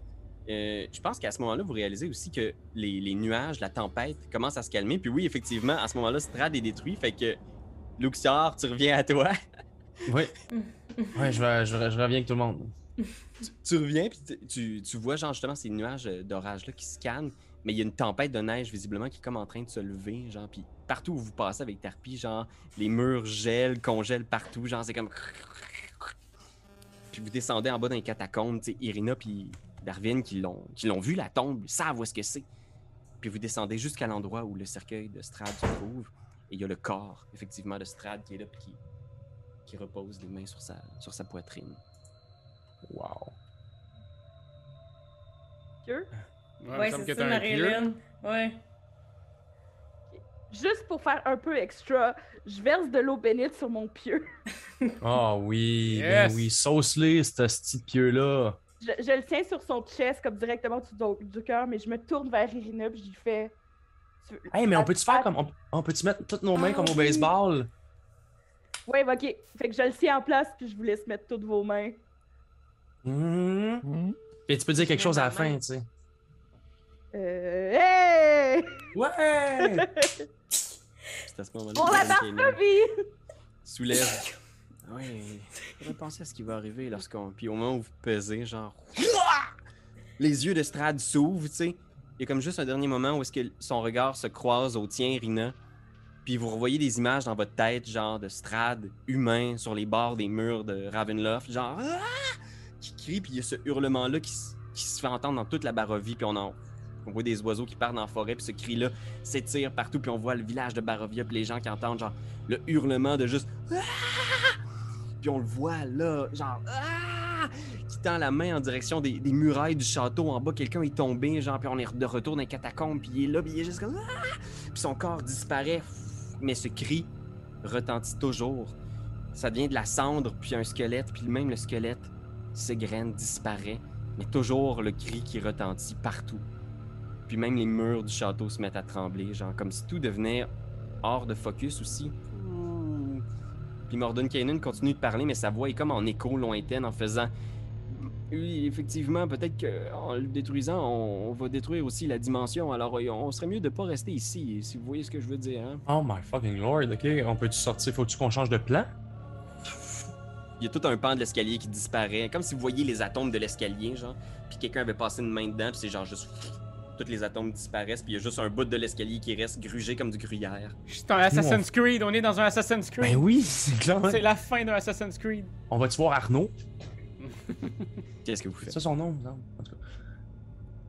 Speaker 2: euh, je pense qu'à ce moment-là, vous réalisez aussi que les, les nuages, la tempête commencent à se calmer. Puis oui, effectivement, à ce moment-là, Strad est détruit. Fait que Luxior, tu reviens à toi.
Speaker 1: Oui. Ouais, je, vais- je, vais- je reviens avec tout le monde.
Speaker 2: tu reviens, puis tu- vois, genre, justement, ces nuages euh, d'orage-là qui se calment. Mais il y a une tempête de neige, visiblement, qui est comme en train de se lever. Genre, puis partout où vous passez avec Tarpi, genre, les murs gèlent, congèlent partout. Genre, c'est comme. Puis vous descendez en bas dans les catacombes. Tu sais, Irina puis Darwin qui l'ont qui l'ont vu, la tombe, ils savent où est-ce que c'est. Puis vous descendez jusqu'à l'endroit où le cercueil de Strad se trouve. Et il y a le corps, effectivement, de Strad qui est là, puis qui, qui repose les mains sur sa, sur sa poitrine.
Speaker 1: Wow.
Speaker 7: Pieux?
Speaker 4: Ouais,
Speaker 3: c'est ça,
Speaker 4: t'as un pieu.
Speaker 3: Marie-Hélène. Ouais.
Speaker 7: Juste pour faire un peu extra, je verse de l'eau bénite sur mon pieu.
Speaker 1: Ah oui,
Speaker 4: Yes.
Speaker 1: ben oui, sauce-les, ce petit pieu-là.
Speaker 7: Je, je le tiens sur son chest, comme directement au-dessus du, du cœur, mais je me tourne vers Irina, puis je lui fais. Tu veux-
Speaker 1: Hey, mais on peut-tu faire comme. On, on peut-tu mettre toutes nos mains
Speaker 7: Ah
Speaker 1: comme au
Speaker 7: oui.
Speaker 1: baseball?
Speaker 7: Ouais, bah, ok. Fait que je le tiens en place, puis je vous laisse mettre toutes vos mains.
Speaker 1: Mhm.
Speaker 8: Hmm?
Speaker 1: Puis tu peux dire quelque chose à la fin, tu sais.
Speaker 7: Euh. Hey!
Speaker 1: Ouais!
Speaker 2: C'est à ce moment-là.
Speaker 7: On
Speaker 2: que
Speaker 7: la Vie!
Speaker 2: soulève. Oui, penser à ce qui va arriver lorsqu'on. Puis au moment où vous pesez, genre. Les yeux de Strad s'ouvrent, tu sais. Il y a comme juste un dernier moment où est-ce que son regard se croise au tien, Rina. Puis vous revoyez des images dans votre tête, genre de Strad humain sur les bords des murs de Ravenloft, genre. Ah! Qui crie, puis il y a ce hurlement-là qui se fait entendre dans toute la Barovie, puis on en. On voit des oiseaux qui partent dans la forêt, puis ce cri-là s'étire partout, puis on voit le village de Barovia, puis les gens qui entendent genre le hurlement de juste Ah! Puis on le voit là, genre Ah! Tend la main en direction des, des murailles du château en bas. Quelqu'un est tombé, genre, puis on est de retour dans les catacombes, puis il est là, puis il est juste comme Ah! Puis son corps disparaît, mais ce cri retentit toujours. Ça devient de la cendre, puis un squelette, puis même le squelette s'égrène, disparaît, mais toujours le cri qui retentit partout. Puis même les murs du château se mettent à trembler, genre comme si tout devenait hors de focus aussi. Ouh. Puis Morden Kanan continue de parler, mais sa voix est comme en écho lointaine en faisant Oui, effectivement, peut-être qu'en le détruisant, on, on va détruire aussi la dimension. Alors, euh, on serait mieux de pas rester ici, si vous voyez ce que je veux dire. Hein?
Speaker 1: Oh my fucking lord, ok. On peut-tu sortir? Faut-tu qu'on change de plan?
Speaker 2: Il y a tout un pan de l'escalier qui disparaît, comme si vous voyiez les atomes de l'escalier, genre. Puis quelqu'un avait passé une main dedans, puis c'est genre juste. Tous les atomes disparaissent, puis il y a juste un bout de l'escalier qui reste grugé comme du gruyère.
Speaker 4: C'est un Assassin's Creed, on est dans un Assassin's Creed.
Speaker 1: Ben oui, c'est clair.
Speaker 4: C'est la fin d'un Assassin's Creed.
Speaker 1: On va-tu voir Arnaud?
Speaker 2: Qu'est-ce que vous
Speaker 1: C'est
Speaker 2: faites?
Speaker 1: ça son nom, non? En tout cas.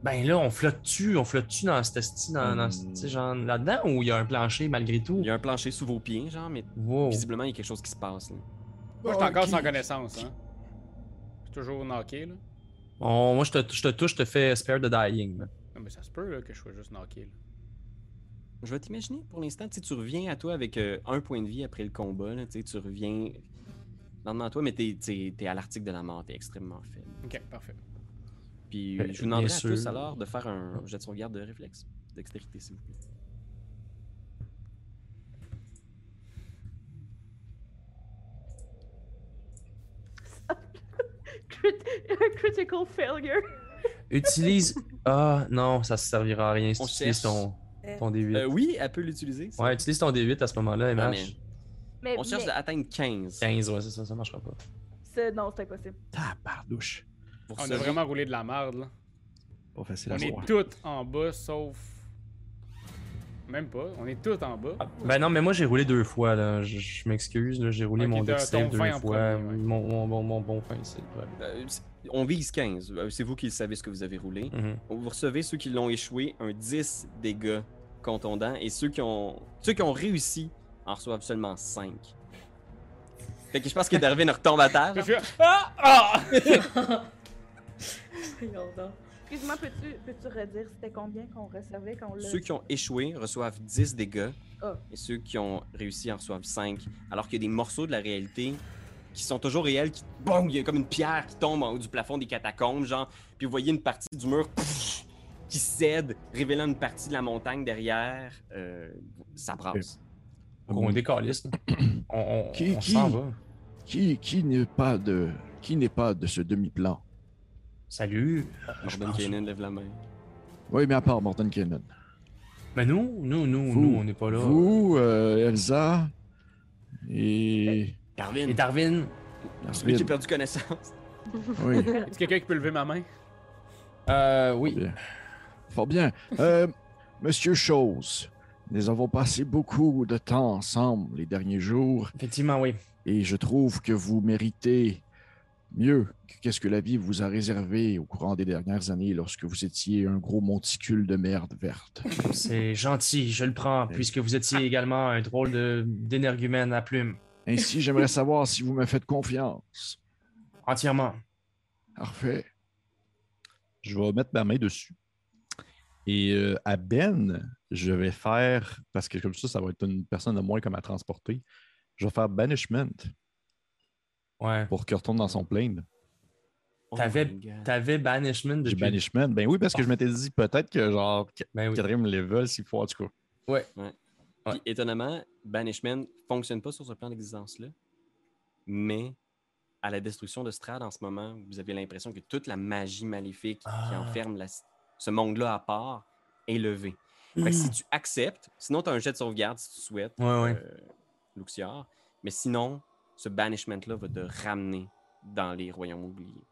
Speaker 1: Ben là, on flotte-tu? On flotte-tu dans cette dans, dans ce- sais, genre là-dedans, ou il y a un plancher malgré tout?
Speaker 2: Il y a un plancher sous vos pieds, genre, mais
Speaker 1: Wow.
Speaker 2: visiblement, il y a quelque chose qui se passe. Là.
Speaker 4: Moi, je suis encore sans connaissance, hein. Je suis toujours knocké, là.
Speaker 1: Bon, moi, je te, je te touche, je te fais spare de dying. là.
Speaker 4: Non, mais ça se peut, là, que je sois juste knocké, là.
Speaker 2: Je vais t'imaginer pour l'instant, tu reviens à toi avec euh, un point de vie après le combat, là, tu sais, tu reviens lentement à toi, mais t'es, t'es, t'es à l'article de la mort, t'es extrêmement faible.
Speaker 4: Ok, parfait.
Speaker 2: Puis
Speaker 1: Ben,
Speaker 2: je vous demanderai à tous alors de faire un jet de sauvegarde de réflexe, dextérité s'il vous plaît.
Speaker 7: Crit- critical failure.
Speaker 1: Utilise. Ah, non, ça servira à rien si
Speaker 2: On
Speaker 1: tu utilises ton, ton D8.
Speaker 2: Euh, oui, elle peut l'utiliser.
Speaker 1: Ouais, utilise ton D8 à ce moment-là,
Speaker 2: Ah,
Speaker 1: MH.
Speaker 2: Mais on cherche
Speaker 7: mais-
Speaker 2: à atteindre 15.
Speaker 1: 15, ouais, c'est ça, ça marchera pas.
Speaker 7: c'est- Non, c'est impossible.
Speaker 8: Tabardouche.
Speaker 2: Pour
Speaker 4: On a vraiment roulé de la merde, là.
Speaker 6: Pas facile
Speaker 4: On
Speaker 6: à
Speaker 4: est tous en bas, sauf. Même pas, on est tous en bas.
Speaker 1: Ah, ben non, mais moi j'ai roulé deux fois, là. Je, je m'excuse, là. J'ai roulé mon deck deux
Speaker 4: fin en
Speaker 1: fois.
Speaker 4: premier, ouais.
Speaker 1: mon, mon, mon, mon bon fin, c'est le problème.
Speaker 2: Euh, c'est- on vise 15. Euh, C'est vous qui savez ce que vous avez roulé.
Speaker 1: Mhm.
Speaker 2: Vous recevez ceux qui l'ont échoué un 10 dégâts contondants et ceux qui ont ceux qui ont réussi en reçoivent seulement 5. Fait que je pense que Darwin retombe à terre.
Speaker 4: Je fais Ah! Ah!
Speaker 7: Excuse-moi, peux-tu peux redire c'était combien qu'on recevait quand on l'a.
Speaker 2: Ceux qui ont échoué reçoivent 10 dégâts
Speaker 7: Ah.
Speaker 2: et ceux qui ont réussi en reçoivent 5. Alors qu'il y a des morceaux de la réalité qui sont toujours réels, qui bon, il y a comme une pierre qui tombe en haut du plafond des catacombes, genre, puis vous voyez une partie du mur pff, qui cède, révélant une partie de la montagne derrière. Euh, ça brasse.
Speaker 1: Donc, on décalisse. On, on,
Speaker 8: Qui-
Speaker 1: on
Speaker 8: qui-
Speaker 1: s'en va.
Speaker 8: Qui, qui n'est pas de qui n'est pas de ce demi-plan?
Speaker 1: Salut.
Speaker 2: Jordan
Speaker 8: pense.
Speaker 2: Kanan lève la main.
Speaker 8: Oui, mais à part Morton Cannon.
Speaker 1: Mais nous, nous, nous,
Speaker 8: Vous-
Speaker 1: nous, on n'est pas là.
Speaker 8: Vous, euh, Elsa et
Speaker 2: Darwin,
Speaker 1: Et Darwin,
Speaker 2: celui qui a perdu connaissance.
Speaker 8: oui,
Speaker 4: Est-ce quelqu'un qui peut lever ma main?
Speaker 1: euh, oui.
Speaker 8: bien. fort bien. Euh, Monsieur Chose, nous avons passé beaucoup de temps ensemble les derniers jours
Speaker 1: Effectivement, oui.
Speaker 8: et je trouve que vous méritez mieux que qu'est-ce que la vie vous a réservé au courant des dernières années lorsque vous étiez un gros monticule de merde verte.
Speaker 1: C'est gentil, je le prends, puisque vous étiez également un drôle de d'énergumène à plume.
Speaker 8: Ainsi, j'aimerais savoir si vous me faites confiance.
Speaker 1: Entièrement.
Speaker 8: Parfait.
Speaker 6: Je vais mettre ma main dessus. Et euh, à Ben, je vais faire, parce que comme ça, ça va être une personne de moins comme à transporter, je vais faire banishment.
Speaker 1: Ouais.
Speaker 6: pour qu'il retourne dans son plane.
Speaker 2: Oh
Speaker 1: T'avais- banishment
Speaker 6: J'ai
Speaker 1: depuis.
Speaker 6: banishment. Ben oui, parce que je m'étais dit peut-être que genre
Speaker 1: Ben oui.
Speaker 6: quatrième level, s'il faut en tout cas.
Speaker 1: Ouais.
Speaker 2: Puis, étonnamment, Banishment fonctionne pas sur ce plan d'existence-là, mais à la destruction de Strad en ce moment, vous avez l'impression que toute la magie maléfique qui
Speaker 1: Ah.
Speaker 2: enferme la- ce monde-là à part est levée. Fait que si tu acceptes, sinon tu as un jet de sauvegarde si tu souhaites,
Speaker 1: Hmm. Ouais, ouais.
Speaker 2: euh, Luxior, mais sinon, ce Banishment-là va te ramener dans les royaumes oubliés.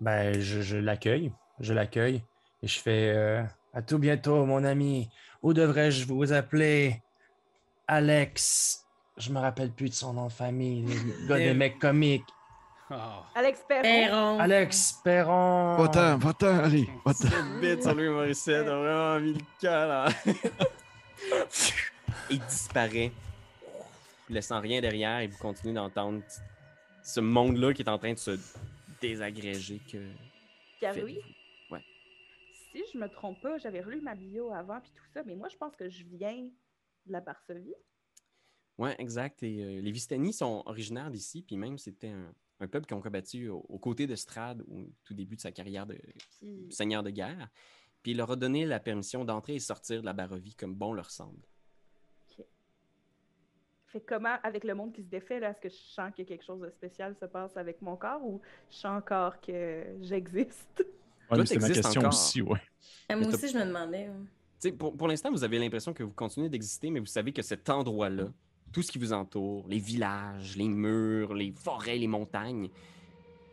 Speaker 1: Ben, je, je l'accueille. Je l'accueille. Et je fais euh, À tout bientôt, mon ami. Où devrais-je vous appeler? Alex. Je me rappelle plus de son nom de famille. Le gars des mecs comiques.
Speaker 4: Oh.
Speaker 7: Alex Perron.
Speaker 1: Alex Perron.
Speaker 8: Va-t'en, va-t'en, allez, va-t'en.
Speaker 2: Bête sur lui, Morissette a vraiment mis le cœur là. Il disparaît, laissant rien derrière, et vous continuez d'entendre ce monde-là qui est en train de se désagréger que.
Speaker 7: Caroui,
Speaker 2: Ouais.
Speaker 7: si je me trompe pas, j'avais relu ma bio avant puis tout ça, mais moi je pense que je viens de la Varsovie.
Speaker 2: Ouais, exact. Et euh, les Vistani sont originaires d'ici, puis même c'était un, un peuple qui ont combattu au- aux côtés de Strad au tout début de sa carrière de
Speaker 7: Puis
Speaker 2: seigneur de guerre. Puis il leur a donné la permission d'entrer et sortir de la Barovie comme bon leur semble.
Speaker 7: fait comment avec le monde qui se défait là, est-ce que je sens que quelque chose de spécial se passe avec mon corps ou je sens encore que j'existe?
Speaker 6: Ouais, c'est ma question
Speaker 2: encore.
Speaker 6: aussi, ouais.
Speaker 3: Ah,
Speaker 2: Mais
Speaker 3: moi aussi, je me demandais.
Speaker 2: Tu sais, pour, pour l'instant, vous avez l'impression que vous continuez d'exister, mais vous savez que cet endroit-là, tout ce qui vous entoure, les villages, les murs, les forêts, les montagnes,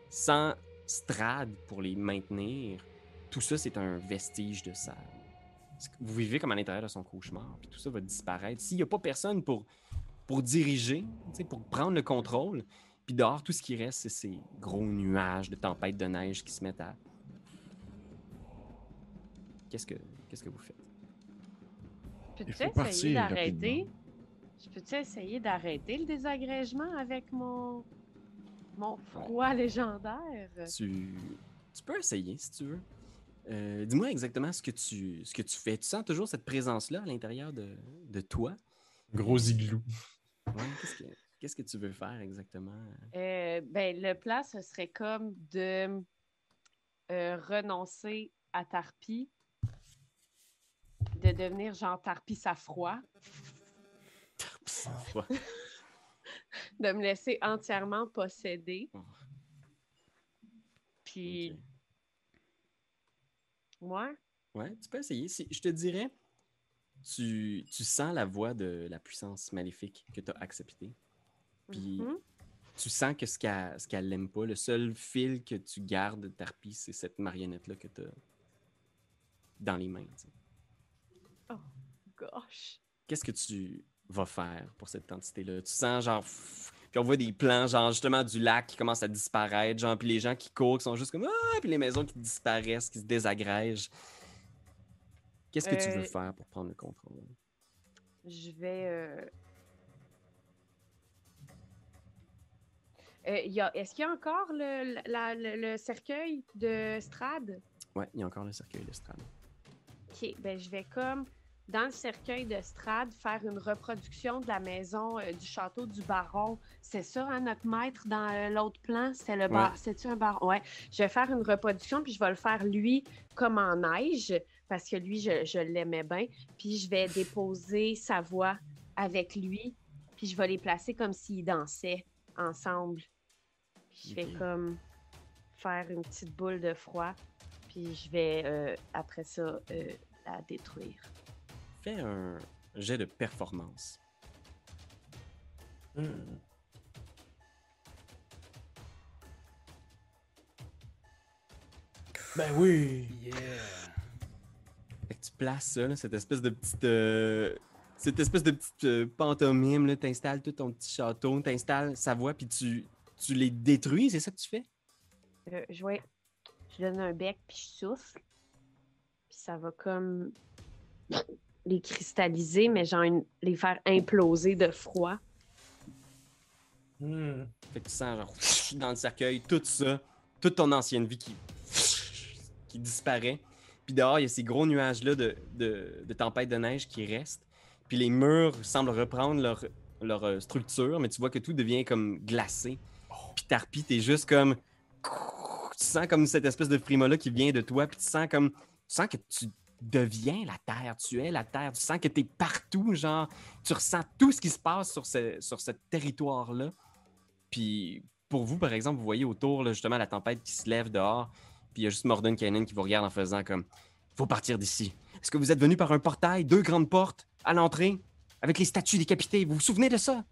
Speaker 2: sans strade pour les maintenir, tout ça, c'est un vestige de ça. Vous vivez comme à l'intérieur de son cauchemar, puis tout ça va disparaître. S'il n'y a pas personne pour, pour diriger, tu sais, pour prendre le contrôle, puis dehors, tout ce qui reste, c'est ces gros nuages de tempêtes de neige qui se mettent à... Qu'est-ce que, qu'est-ce que vous faites?
Speaker 8: Il
Speaker 5: Peux-tu
Speaker 8: faut
Speaker 5: essayer
Speaker 8: partir
Speaker 5: d'arrêter? Je peux-tu essayer d'arrêter le désagrégement avec mon mon froid légendaire?
Speaker 2: Tu, tu peux essayer si tu veux. Euh, Dis-moi exactement ce que, tu, ce que tu fais. Tu sens toujours cette présence-là à l'intérieur de, de toi?
Speaker 1: Gros igloo.
Speaker 2: Ouais, Qu'est-ce que, qu'est-ce que tu veux faire exactement?
Speaker 5: Euh, ben, le plan, ce serait comme de euh, renoncer à Tarpi, de devenir genre Tarpi sa froid,
Speaker 2: Ouais.
Speaker 5: de me laisser entièrement posséder.
Speaker 2: Oh.
Speaker 5: Puis,
Speaker 2: Ok.
Speaker 5: moi,
Speaker 2: Ouais, tu peux essayer. Si- je te dirais, tu, tu sens la voix de la puissance maléfique que tu as acceptée. Puis
Speaker 5: mhm.
Speaker 2: tu sens que ce qu'elle ce qu'elle aime pas, le seul fil que tu gardes de Tarpi, c'est cette marionnette-là que tu as dans les mains. sais.
Speaker 5: gosh.
Speaker 2: qu'est-ce que tu vas faire pour cette entité-là? Tu sens genre. Puis on voit des plans, genre justement du lac qui commence à disparaître, genre, puis les gens qui courent, qui sont juste comme Ah! Puis les maisons qui disparaissent, qui se désagrègent. Qu'est-ce que tu veux
Speaker 5: Euh,
Speaker 2: faire pour prendre le contrôle?
Speaker 5: Je vais. euh, euh, y a- Est-ce qu'il y a encore le, la- le- le cercueil de Strad?
Speaker 2: Ouais, il y a encore le cercueil de Strad.
Speaker 5: Ok, ben je vais comme dans le cercueil de Strad faire une reproduction de la maison euh, du château du baron. C'est ça, hein, notre maître dans euh, l'autre plan, c'est le bar.
Speaker 2: Ouais.
Speaker 5: C'est-tu un baron? Ouais. Je vais faire une reproduction, puis je vais le faire lui comme en neige, parce que lui, je, je l'aimais bien. Puis je vais déposer sa voix avec lui, puis je vais les placer comme s'ils dansaient ensemble. Puis je vais comme faire une petite boule de froid, puis je vais euh, après ça la détruire.
Speaker 2: Fais un jet de performance.
Speaker 1: Hmm. Ben oui.
Speaker 4: Yeah.
Speaker 2: Fait que tu places ça, là, cette espèce de petite. euh, cette espèce de petite euh, pantomime, t'installes tout ton petit château, t'installes sa voix, puis tu, tu les détruis, c'est ça que tu fais?
Speaker 5: Euh, je, vais- je donne un bec, puis je souffle. Puis ça va comme les cristalliser, mais genre une- les faire imploser de froid.
Speaker 1: Hmm.
Speaker 2: Fait que tu sens genre dans le cercueil, tout ça, toute ton ancienne vie qui, qui disparaît. Puis dehors, il y a ces gros nuages-là de, de, de tempête de neige qui restent. Puis les murs semblent reprendre leur, leur euh, structure, mais tu vois que tout devient comme glacé. Puis Tarpi, t'es juste comme. Tu sens comme cette espèce de frima-là qui vient de toi, puis tu sens comme. Tu sens que tu deviens la terre, tu es la terre, tu sens que t'es partout, genre. Tu ressens tout ce qui se passe sur ce, sur ce territoire-là. Puis pour vous, par exemple, vous voyez autour, là, justement, la tempête qui se lève dehors, puis il y a juste Morden Cannon qui vous regarde en faisant comme. Faut partir d'ici. Est-ce que vous êtes venu par un portail, deux grandes portes, à l'entrée, avec les statues décapitées? Vous vous souvenez de ça?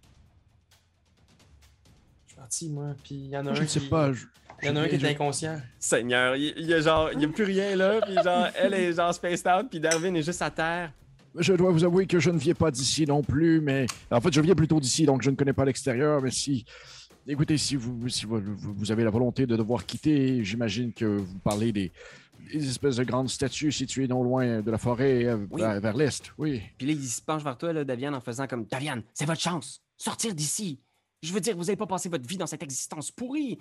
Speaker 1: Je suis parti, moi, puis il y en a un
Speaker 8: Je ne sais
Speaker 1: qui...
Speaker 8: pas. je-
Speaker 1: Il y en a un qui est inconscient.
Speaker 2: Seigneur, il il y a genre, il y a plus rien là, puis genre, elle est genre spaced out, puis Darwin est juste à terre.
Speaker 8: Je dois vous avouer que je ne viens pas d'ici non plus, mais en fait, je viens plutôt d'ici, donc je ne connais pas l'extérieur. Mais si, écoutez, si vous, si vous, vous- avez la volonté de devoir quitter, j'imagine que vous parlez des, des espèces de grandes statues situées non loin de la forêt euh,
Speaker 2: Oui.
Speaker 8: vers, vers l'est. Oui.
Speaker 2: Puis là, il se penche vers toi, là, Daviane, en faisant comme Daviane, c'est votre chance, sortir d'ici. Je veux dire, vous n'avez pas passé votre vie dans cette existence pourrie.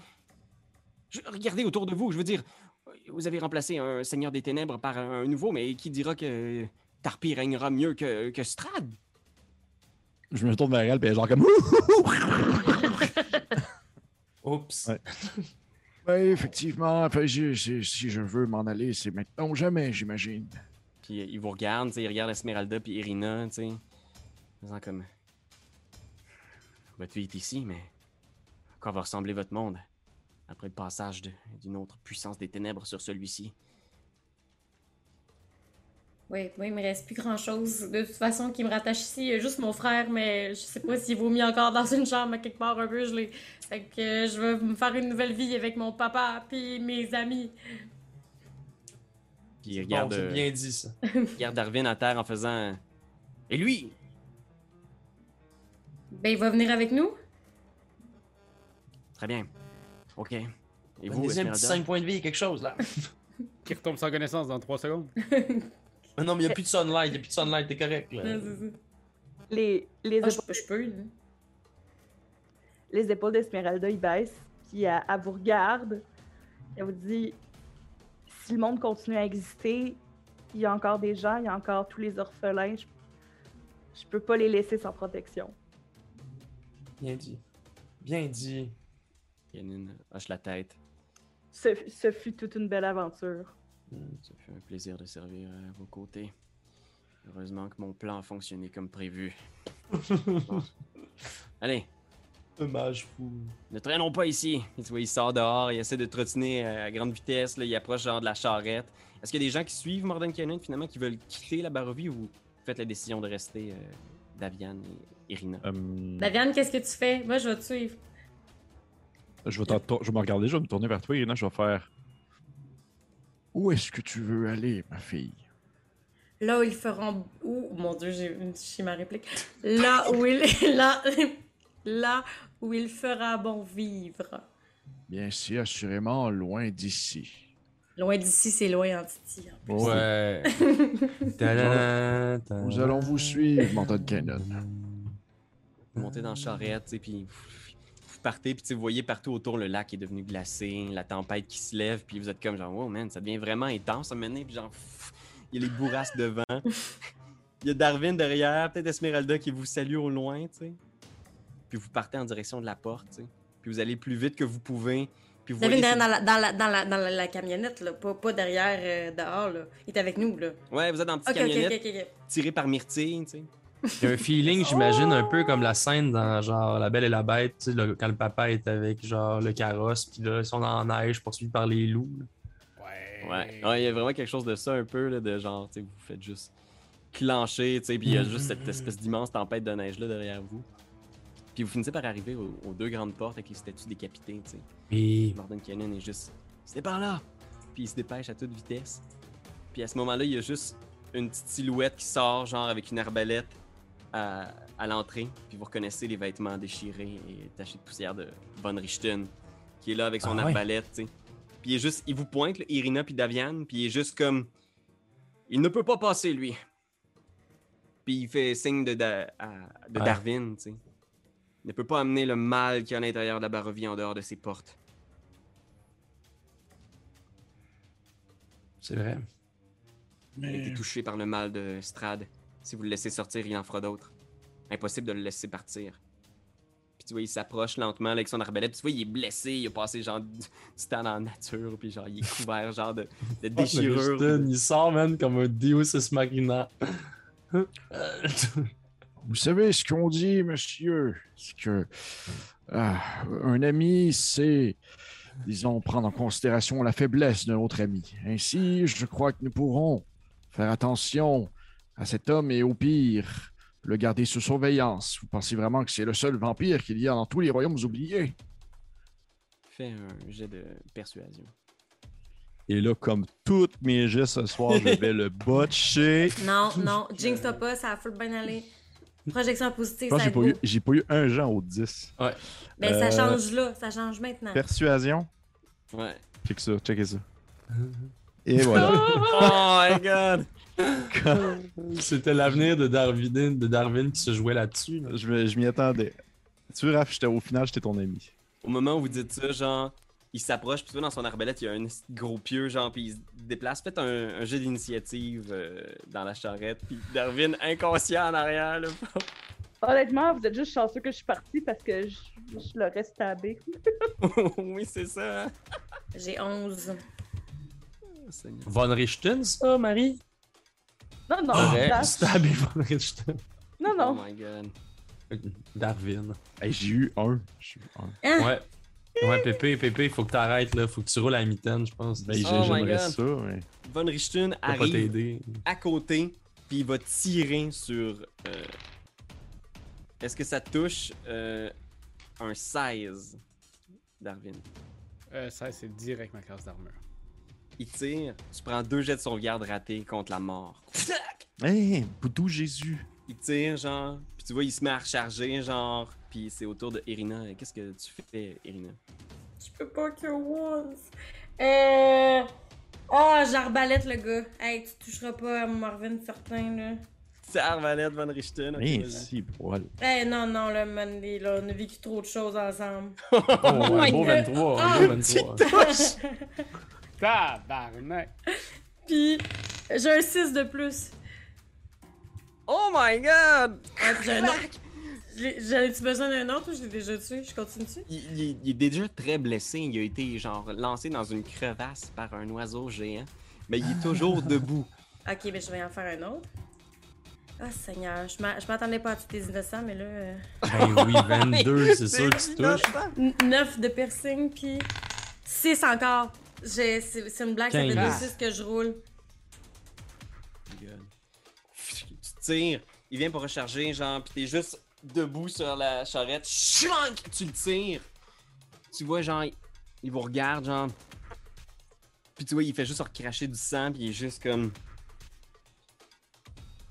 Speaker 2: Je- regardez autour de vous, je veux dire, vous avez remplacé un Seigneur des Ténèbres par un nouveau, mais qui dira que Tarpi régnera mieux que, que Strad?
Speaker 6: Je me tourne vers elle, puis elle est genre comme.
Speaker 1: Oups.
Speaker 6: Ouais.
Speaker 8: Effectivement. Enfin, je- je- si je veux m'en aller, c'est maintenant ou jamais, j'imagine.
Speaker 2: Puis euh, il vous regarde, tu sais, il regarde Esmeralda puis Irina, tu sais. en faisant comme. Votre vie est ici, mais. Quoi va ressembler votre monde après le passage d'une autre puissance des ténèbres sur celui-ci?
Speaker 3: Oui, moi, il me reste plus grand chose de toute façon qui me rattache ici. Il y a juste mon frère, mais je sais pas s'il vaut mieux encore dans une chambre à quelque part un peu gelée. Fait que euh, je vais me faire une nouvelle vie avec mon papa puis mes amis.
Speaker 2: Puis il regarde, euh,
Speaker 1: bien dit, ça.
Speaker 2: il regarde Darwin à terre en faisant. Et lui?
Speaker 3: Ben, il va venir avec nous?
Speaker 2: Très bien. Ok. Et vous,
Speaker 1: un petit
Speaker 2: Esmeralda?
Speaker 1: 5 points de vie, quelque chose, là.
Speaker 4: Qui retombe sans connaissance dans 3 secondes.
Speaker 1: Mais non, mais il n'y a plus de sunlight, il n'y a plus de sunlight, t'es correct, là.
Speaker 3: Ouais, c'est ça.
Speaker 7: Les, les,
Speaker 3: Ah, je,
Speaker 7: épaules,
Speaker 3: je peux. là.
Speaker 7: les épaules d'Esmeralda, ils baissent, puis elle, elle vous regarde, elle vous dit si le monde continue à exister, il y a encore des gens, il y a encore tous les orphelins, je, je peux pas les laisser sans protection.
Speaker 1: Bien dit. Bien dit.
Speaker 2: Kennen hoche la tête.
Speaker 7: Ce, ce fut toute une belle aventure.
Speaker 2: Ça fait un plaisir de servir à vos côtés. Heureusement que mon plan a fonctionné comme prévu. Bon. Allez,
Speaker 1: Dommage fou.
Speaker 2: ne traînons pas ici. Tu vois, il sort dehors, il essaie de trottiner à grande vitesse, là, il approche genre de la charrette. Est-ce qu'il y a des gens qui suivent Morden Cannon finalement qui veulent quitter la Barovie ou vous faites la décision de rester euh, Davian et Irina?
Speaker 6: Hum,
Speaker 3: Daviane, qu'est-ce que tu fais? Moi, je vais te suivre.
Speaker 6: Je, vais je vais me regarder, je vais me tourner vers toi, Irina, je vais faire.
Speaker 8: Où est-ce que tu veux aller, ma fille?
Speaker 3: Là où ils feront. Ouh, mon dieu, j'ai ma réplique. Là où il. Là, là où il fera bon vivre.
Speaker 8: Bien, c'est assurément loin d'ici.
Speaker 3: Loin d'ici, c'est loin en Titi. hein.
Speaker 1: Ouais.
Speaker 8: Nous allons vous suivre, Morton Cannon.
Speaker 2: Vous montez dans la charrette, tu sais, puis partez, puis vous voyez partout autour le lac est devenu glacé, la tempête qui se lève, puis vous êtes comme genre, wow man, ça devient vraiment intense à mener, puis genre, pff, il y a les bourrasques devant. Il y a Darwin derrière, peut-être Esmeralda qui vous salue au loin, tu sais. Puis vous partez en direction de la porte, tu sais. Puis vous allez plus vite que vous pouvez. Puis vous
Speaker 3: David,
Speaker 2: voyez
Speaker 3: dans, la, dans, la, dans, la, dans la, la camionnette, là, pas, pas derrière, euh, dehors. Là. Il est avec nous. Là.
Speaker 2: Ouais, vous êtes dans une petite
Speaker 3: Ok, ok,
Speaker 2: camionnette tirée par Myrtille, tu sais.
Speaker 1: Il y a un feeling, j'imagine, un peu comme la scène dans genre La Belle et la Bête, tu sais, le- quand le papa est avec genre le carrosse, puis là, ils sont dans la neige poursuivis par les loups. là.
Speaker 4: Ouais.
Speaker 2: Ouais, Ouais, il y a vraiment quelque chose de ça un peu, là, de genre, tu sais, vous faites juste clencher, tu sais, puis il y a juste cette espèce d'immense tempête de neige-là derrière vous. Puis vous finissez par arriver aux, aux deux grandes portes avec les statues décapitées, tu sais.
Speaker 1: Et
Speaker 2: Morden Cannon est juste, c'est par là! Puis il se dépêche à toute vitesse. Puis à ce moment-là, il y a juste une petite silhouette qui sort, genre avec une arbalète à, à l'entrée. Puis vous reconnaissez les vêtements déchirés et tachés de poussière de Von Richten, qui est là avec son
Speaker 1: Ah ouais.
Speaker 2: arbalète, tu sais. Puis il est juste, il vous pointe, là, Irina puis Davian, puis il est juste comme, il ne peut pas passer lui. Puis il fait signe de, Da- à- de
Speaker 1: Ouais.
Speaker 2: Darwin, tu sais. Il ne peut pas amener le mal qu'il y a à l'intérieur de la Barovie en dehors de ses portes.
Speaker 1: c'est vrai.
Speaker 2: Il a été touché par le mal de Strad. Si vous le laissez sortir, il en fera d'autres. Impossible de le laisser partir. Puis tu vois, il s'approche lentement avec son arbalète. Puis tu vois, il est blessé. Il a passé genre du, temps dans la nature. Puis genre, il est couvert genre de, de déchirures.
Speaker 9: Ashton, il sort, man, comme un Deus Ex Machina.
Speaker 8: Vous savez ce qu'on dit, monsieur, c'est que ah, un ami, c'est, disons, prendre en considération la faiblesse de notre ami. Ainsi, je crois que nous pourrons faire attention à cet homme et au pire, le garder sous surveillance. Vous pensez vraiment que c'est le seul vampire qu'il y a dans tous les royaumes oubliés?
Speaker 2: Fais un jet de persuasion.
Speaker 6: Et là, comme toutes mes jets ce soir, je vais le botcher.
Speaker 3: Non, non, jinx t'as pas, ça a full bien aller. Projection positive, ça
Speaker 6: j'ai pas, eu- j'ai pas eu un Jean au 10.
Speaker 3: Ben, ça
Speaker 6: Euh,
Speaker 3: change là, ça change maintenant.
Speaker 6: Persuasion?
Speaker 2: Ouais.
Speaker 6: Check ça, checkez ça. Et voilà.
Speaker 2: oh my god!
Speaker 9: C'était l'avenir de Darwin, de Darwin qui se jouait là-dessus. là.
Speaker 6: je m'y attendais. Tu vois, Raph, j'étais- au final, j'étais ton ami.
Speaker 2: Au moment où vous dites ça, genre, il s'approche, puis tu vois, dans son arbalète, il y a un gros pieu, genre, puis il se déplace. Faites un, un jeu d'initiative euh, dans la charrette, puis Darwin inconscient en arrière, là.
Speaker 7: Honnêtement, vous êtes juste chanceux que je suis partie parce que je, je l'aurais stabé.
Speaker 2: oui, c'est ça. hein.
Speaker 3: J'ai 11.
Speaker 2: Seigneur.
Speaker 9: Von Richten, ça, Marie?
Speaker 7: Non, non,
Speaker 9: Ouais,
Speaker 7: Dash.
Speaker 9: Stabby Von Richten.
Speaker 7: non,
Speaker 2: Oh
Speaker 7: non.
Speaker 2: my god.
Speaker 9: Darwin.
Speaker 6: Hey, j'ai eu un. J'ai eu un.
Speaker 3: Hein?
Speaker 9: Ouais. Ouais, Pépé, Pépé, il faut que t'arrêtes, là. Faut que tu roules à la mitaine, je pense.
Speaker 6: Ben, j'ai-
Speaker 2: Oh my
Speaker 6: j'aimerais
Speaker 2: God.
Speaker 6: ça, mais.
Speaker 2: Von Richten arrive à côté, puis il va tirer sur. euh, Est-ce que ça touche euh, un 16, Darwin?
Speaker 4: Euh, ça, c'est direct ma classe d'armure.
Speaker 2: Il tire, tu prends deux jets de sauvegarde ratés contre la mort.
Speaker 6: Hey, Boudou Jésus.
Speaker 2: Il tire, genre, puis tu vois, il se met à recharger, genre, puis c'est au tour de Irina. Qu'est-ce que tu fais, Irina?
Speaker 3: Je peux pas que once. Euh. Oh, j'arbalète le gars. Hey, tu toucheras pas à Marvin, certain, là.
Speaker 2: C'est Arvalette Von Richten. ok,
Speaker 6: Hey,
Speaker 2: vas-y.
Speaker 6: si.
Speaker 3: Eh non, non, là, man, les- là, on a vécu trop de choses ensemble.
Speaker 9: Oh, ouais,
Speaker 3: my
Speaker 9: beau
Speaker 3: God.
Speaker 9: 23.
Speaker 3: Ah,
Speaker 9: beau 23.
Speaker 4: Tabarnak!
Speaker 3: Puis, j'ai un 6 de plus.
Speaker 2: Oh my god!
Speaker 3: Ouais, puis j'ai un autre. J'avais-tu besoin d'un autre ou je l'ai déjà tué? Je continue-tu?
Speaker 2: Il, il- il est déjà très blessé. Il a été, genre, lancé dans une crevasse par un oiseau géant. Mais il est toujours debout.
Speaker 3: Ok, mais je vais en faire un autre. Ah, Seigneur, je m'a- je m'attendais pas à tous les innocents, mais là. euh,
Speaker 9: Ben oui, 22, c'est sûr que tu touches.
Speaker 3: 9 de piercing, puis 6 encore. J'ai- C'est une blague, ça fait
Speaker 9: 15.
Speaker 3: 2 6 que je roule.
Speaker 2: Tu tires, il vient pour recharger, genre, pis t'es juste debout sur la charrette. Chlank! Tu le tires. Tu vois, genre, il- il vous regarde, genre. Puis tu vois, il fait juste recracher du sang, puis il est juste comme.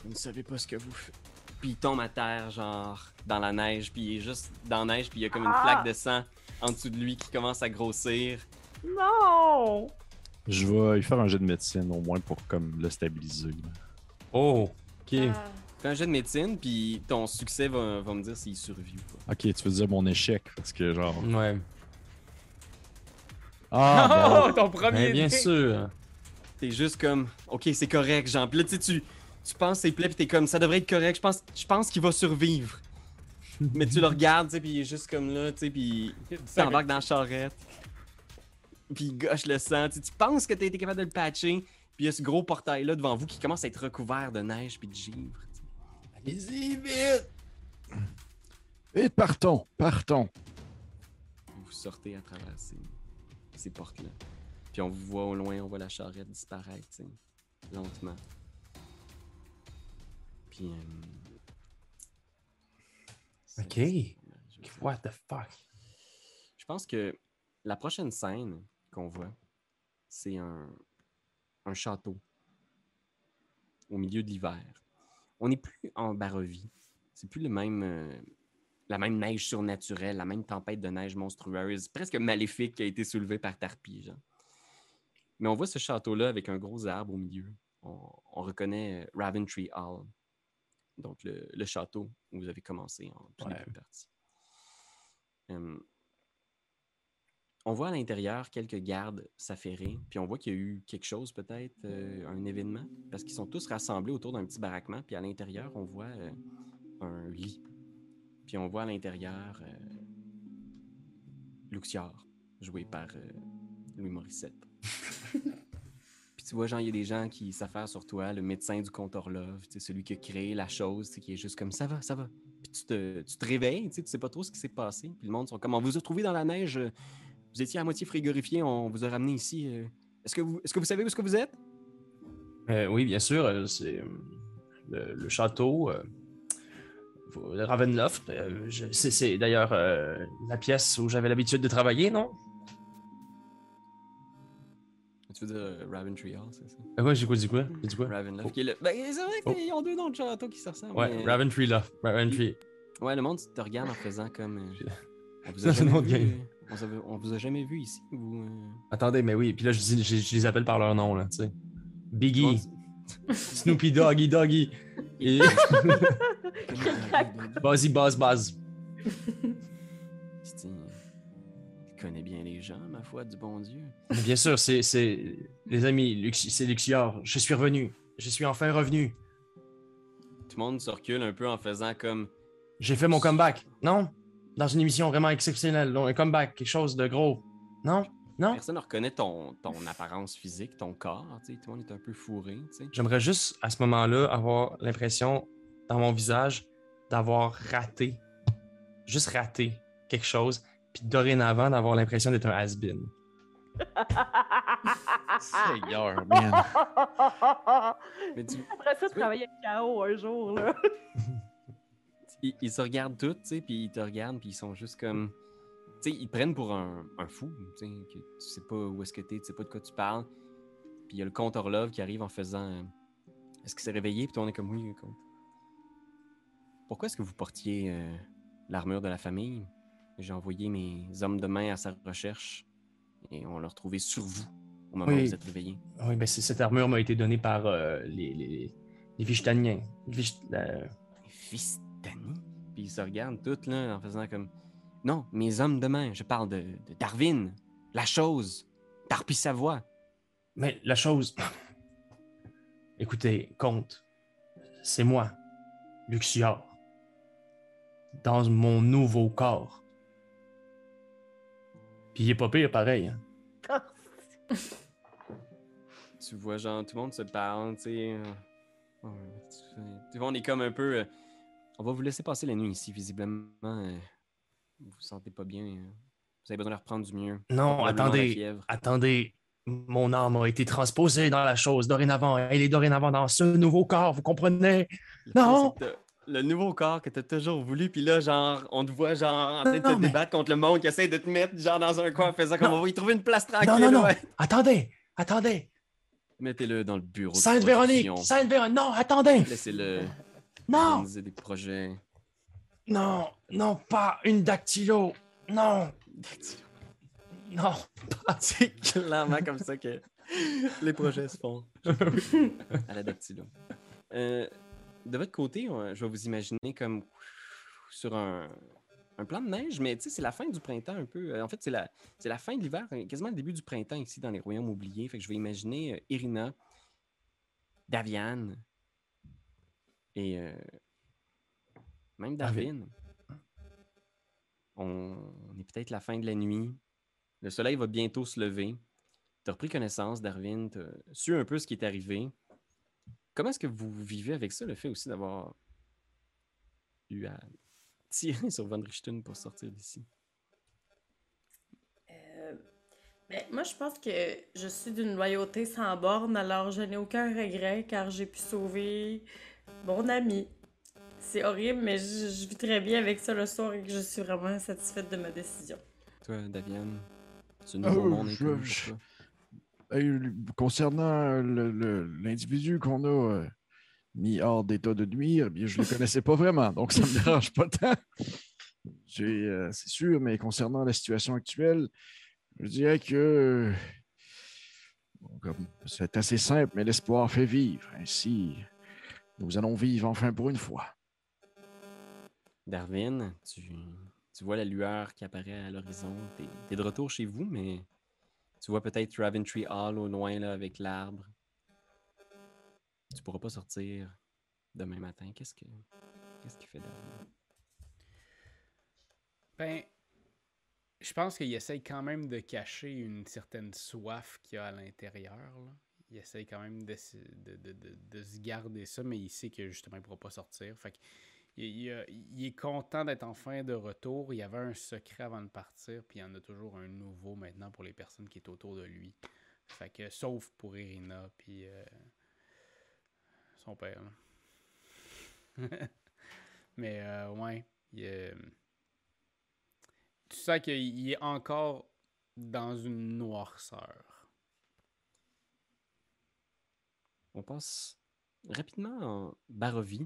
Speaker 2: Vous ne savez pas ce que vous faites. Puis il tombe à terre, genre, dans la neige, puis il est juste dans la neige, puis il y a comme une
Speaker 7: Ah!
Speaker 2: flaque de sang en dessous de lui qui commence à grossir.
Speaker 7: Non!
Speaker 6: Je vais lui faire un jet de médecine au moins pour comme le stabiliser.
Speaker 9: Oh, ok.
Speaker 3: Ah.
Speaker 2: Fais un jet de médecine, puis ton succès va, va me dire s'il survit ou pas.
Speaker 6: Ok, tu veux dire mon échec parce que genre.
Speaker 9: Ouais.
Speaker 6: Ah,
Speaker 4: oh, ton premier
Speaker 9: bien
Speaker 4: dé.
Speaker 9: sûr.
Speaker 2: T'es juste comme, ok, c'est correct, genre. Puis là, tu sais, tu, tu penses ses plaies, puis t'es comme, ça devrait être correct. Je pense, je pense qu'il va survivre. Mais tu le regardes, tu sais, puis il est juste comme là, tu sais, puis s'embarque dans la charrette. Puis il gauche le sang. Tu tu penses que t'as été capable de le patcher, puis il y a ce gros portail-là devant vous qui commence à être recouvert de neige puis de givre. tu.
Speaker 8: Allez-y, vite! Vite, partons, partons.
Speaker 2: Vous sortez à travers ces, ces portes-là. Puis on vous voit au loin, on voit la charrette disparaître, tu lentement. Puis. euh,
Speaker 9: Ok. What the fuck?
Speaker 2: Je pense que la prochaine scène qu'on voit, c'est un, un château au milieu de l'hiver. On n'est plus en Barovie. C'est plus le même, euh, la même neige surnaturelle, la même tempête de neige monstrueuse, presque maléfique qui a été soulevée par Tarpi. Genre. Mais on voit ce château-là avec un gros arbre au milieu. On, on reconnaît euh, Raventree Hall, donc le, le château où vous avez commencé en tout
Speaker 9: Ouais.
Speaker 2: partie. Hum, on voit à l'intérieur quelques gardes s'affairer, puis on voit qu'il y a eu quelque chose, peut-être, euh, un événement, parce qu'ils sont tous rassemblés autour d'un petit baraquement, puis à l'intérieur, on voit euh, un lit. Puis on voit à l'intérieur euh, Luxior, joué par euh, Louis Morissette. Puis tu vois, genre, il y a des gens qui s'affairent sur toi, le médecin du tu sais, celui qui a créé la chose, qui est juste comme ça va, ça va. Puis tu te, tu te réveilles, tu sais, tu sais pas trop ce qui s'est passé. Puis le monde sont comme on vous a trouvé dans la neige, vous étiez à moitié frigorifié, on vous a ramené ici. euh. Est-ce que vous, est-ce que vous savez où est-ce que vous êtes?
Speaker 1: Euh, oui, bien sûr, euh, c'est le, le château, euh, le Ravenloft. euh, je- c'est c'est d'ailleurs euh, la pièce où j'avais l'habitude de travailler, non?
Speaker 2: Tu veux dire Raventry Hall, c'est ça?
Speaker 1: Euh, ouais, j'ai quoi, dit quoi? J'ai dit quoi?
Speaker 2: Ravenloft.
Speaker 1: Oh.
Speaker 2: qui est le- Ben, c'est vrai
Speaker 1: Oh.
Speaker 2: qu'ils ont deux noms de château qui se ressemblent.
Speaker 1: Ouais,
Speaker 2: mais-
Speaker 1: Raventree Loft. Raventree.
Speaker 2: Ouais, le monde te regarde en faisant comme. euh, on vous
Speaker 1: C'est
Speaker 2: a
Speaker 1: un
Speaker 2: jamais
Speaker 1: nom de
Speaker 2: vu,
Speaker 1: game.
Speaker 2: On, vous a- on vous a jamais vu ici. Vous, euh,
Speaker 1: Attendez, mais oui, puis là, je, dis, je, je les appelle par leur nom, là, tu sais. Biggie, Snoopy Doggy Doggy, et Buzzy Buzz Buzz.
Speaker 2: C'est- Il connaît bien les gens, ma foi, du bon Dieu.
Speaker 1: Bien sûr, c'est, c'est les amis, Lux- c'est Luxior. Je suis revenu. Je suis enfin revenu.
Speaker 2: Tout le monde se recule un peu en faisant comme.
Speaker 1: J'ai fait mon comeback. Non? Dans une émission vraiment exceptionnelle. Un comeback, quelque chose de gros. Non? Non?
Speaker 2: Personne ne reconnaît ton, ton apparence physique, ton corps. tu sais, Tout le monde est un peu fourré. tu.
Speaker 1: J'aimerais juste, à ce moment-là, avoir l'impression, dans mon visage, d'avoir raté. Juste raté quelque chose. Puis dorénavant, d'avoir l'impression d'être un has-been.
Speaker 6: Seigneur, man.
Speaker 2: Mais tu-
Speaker 7: Après ça, travailler avec KO un jour, là.
Speaker 2: ils, ils se regardent tous, tu sais, puis ils te regardent, puis ils sont juste comme. Tu sais, ils prennent pour un, un fou, tu sais, que tu sais pas où est-ce que t'es, tu sais pas de quoi tu parles. Puis il y a le comte Orlov qui arrive en faisant. euh, Est-ce qu'il s'est réveillé? Puis toi, on est comme oui, le comte. Pourquoi est-ce que vous portiez euh, l'armure de la famille? J'ai envoyé mes hommes de main à sa recherche et on l'a retrouvé sur vous au moment où vous êtes réveillé.
Speaker 1: Oui, c'est- cette armure m'a été donnée par euh, les, les, les Vish- euh,
Speaker 2: Vistani? Puis ils se regardent tous là en faisant comme. Non, mes hommes de main, je parle de, de Darwin, la chose, Tarpi Savoie.
Speaker 1: Mais la chose. Écoutez, comte, c'est moi, Luxior, dans mon nouveau corps. Puis il est pas pire pareil. hein.
Speaker 2: Tu vois, genre, tout le monde se parle, tu sais. euh, monde est comme un peu. On va vous laisser passer la nuit ici, visiblement. euh, vous vous sentez pas bien. euh, vous avez besoin de reprendre du mieux.
Speaker 1: Non, attendez, attendez. Mon âme a été transposée dans la chose dorénavant. Elle est dorénavant dans ce nouveau corps, vous comprenez?
Speaker 2: Le
Speaker 1: Non!
Speaker 2: Le nouveau corps que t'as toujours voulu, puis là, genre, on te voit, genre, en train de te
Speaker 1: mais-
Speaker 2: débattre contre le monde qui essaie de te mettre, genre, dans un coin faisant comme on va y trouver une place tranquille.
Speaker 1: Non, non, non! Attendez! Attendez!
Speaker 2: Mettez-le dans le bureau. de
Speaker 1: Sainte Véronique!
Speaker 2: production.
Speaker 1: Sainte Véronique! Non, attendez!
Speaker 2: Laissez-le
Speaker 1: Non!
Speaker 2: organiser des projets.
Speaker 1: Non! Non, pas une dactylo! Non! Non!
Speaker 2: C'est clairement comme ça que les projets se font. à la dactylo. Euh, de votre côté, je vais vous imaginer comme sur un, un plan de neige, mais tu sais, c'est la fin du printemps un peu. Euh, En fait, c'est la, fin de l'hiver, euh, quasiment le début du printemps ici dans les royaumes oubliés. Fait que je vais imaginer euh, Irina, Daviane et euh, même Darwin. On, on est peut-être la fin de la nuit. Le soleil va bientôt se lever. Tu as repris connaissance, Darwin, tu su un peu ce qui est arrivé. Comment est-ce que vous vivez avec ça, le fait aussi d'avoir eu à tirer sur Van Richten pour sortir d'ici?
Speaker 3: Euh, ben, moi, je pense que je suis d'une loyauté sans borne, alors je n'ai aucun regret car j'ai pu sauver mon ami. C'est horrible, mais je, je vis très bien avec ça le soir et que je suis vraiment satisfaite de ma décision.
Speaker 2: Toi, Daviane, c'est un nouveau
Speaker 8: Euh,
Speaker 2: monde
Speaker 8: je- je-. Hey, concernant l'individu qu'on a euh, mis hors d'état de nuire, eh bien, je ne le connaissais pas vraiment, donc ça ne me dérange pas tant. Euh, C'est sûr, mais concernant la situation actuelle, je dirais que euh, c'est assez simple, mais l'espoir fait vivre. Ainsi, nous allons vivre enfin pour une fois.
Speaker 2: Darwin, tu, tu vois la lueur qui apparaît à l'horizon. T'es es de retour chez vous, mais tu vois peut-être Raventry Hall au loin là, avec l'arbre. Tu pourras pas sortir demain matin. Qu'est-ce que qu'est-ce qu'il fait Darwin?
Speaker 4: Ben, Je pense qu'il essaye quand même de cacher une certaine soif qu'il y a à l'intérieur. Il essaye quand même de, de, de- de- se garder ça, mais il sait que justement il ne pourra pas sortir. Fait il, est content d'être enfin de retour. Il y avait un secret avant de partir, puis il y en a toujours un nouveau maintenant pour les personnes qui sont autour de lui. Fait que, sauf pour Irina, puis euh, son père. mais euh, ouais, il, euh, tu sens qu'il est encore dans une noirceur.
Speaker 2: On passe rapidement en Barovie,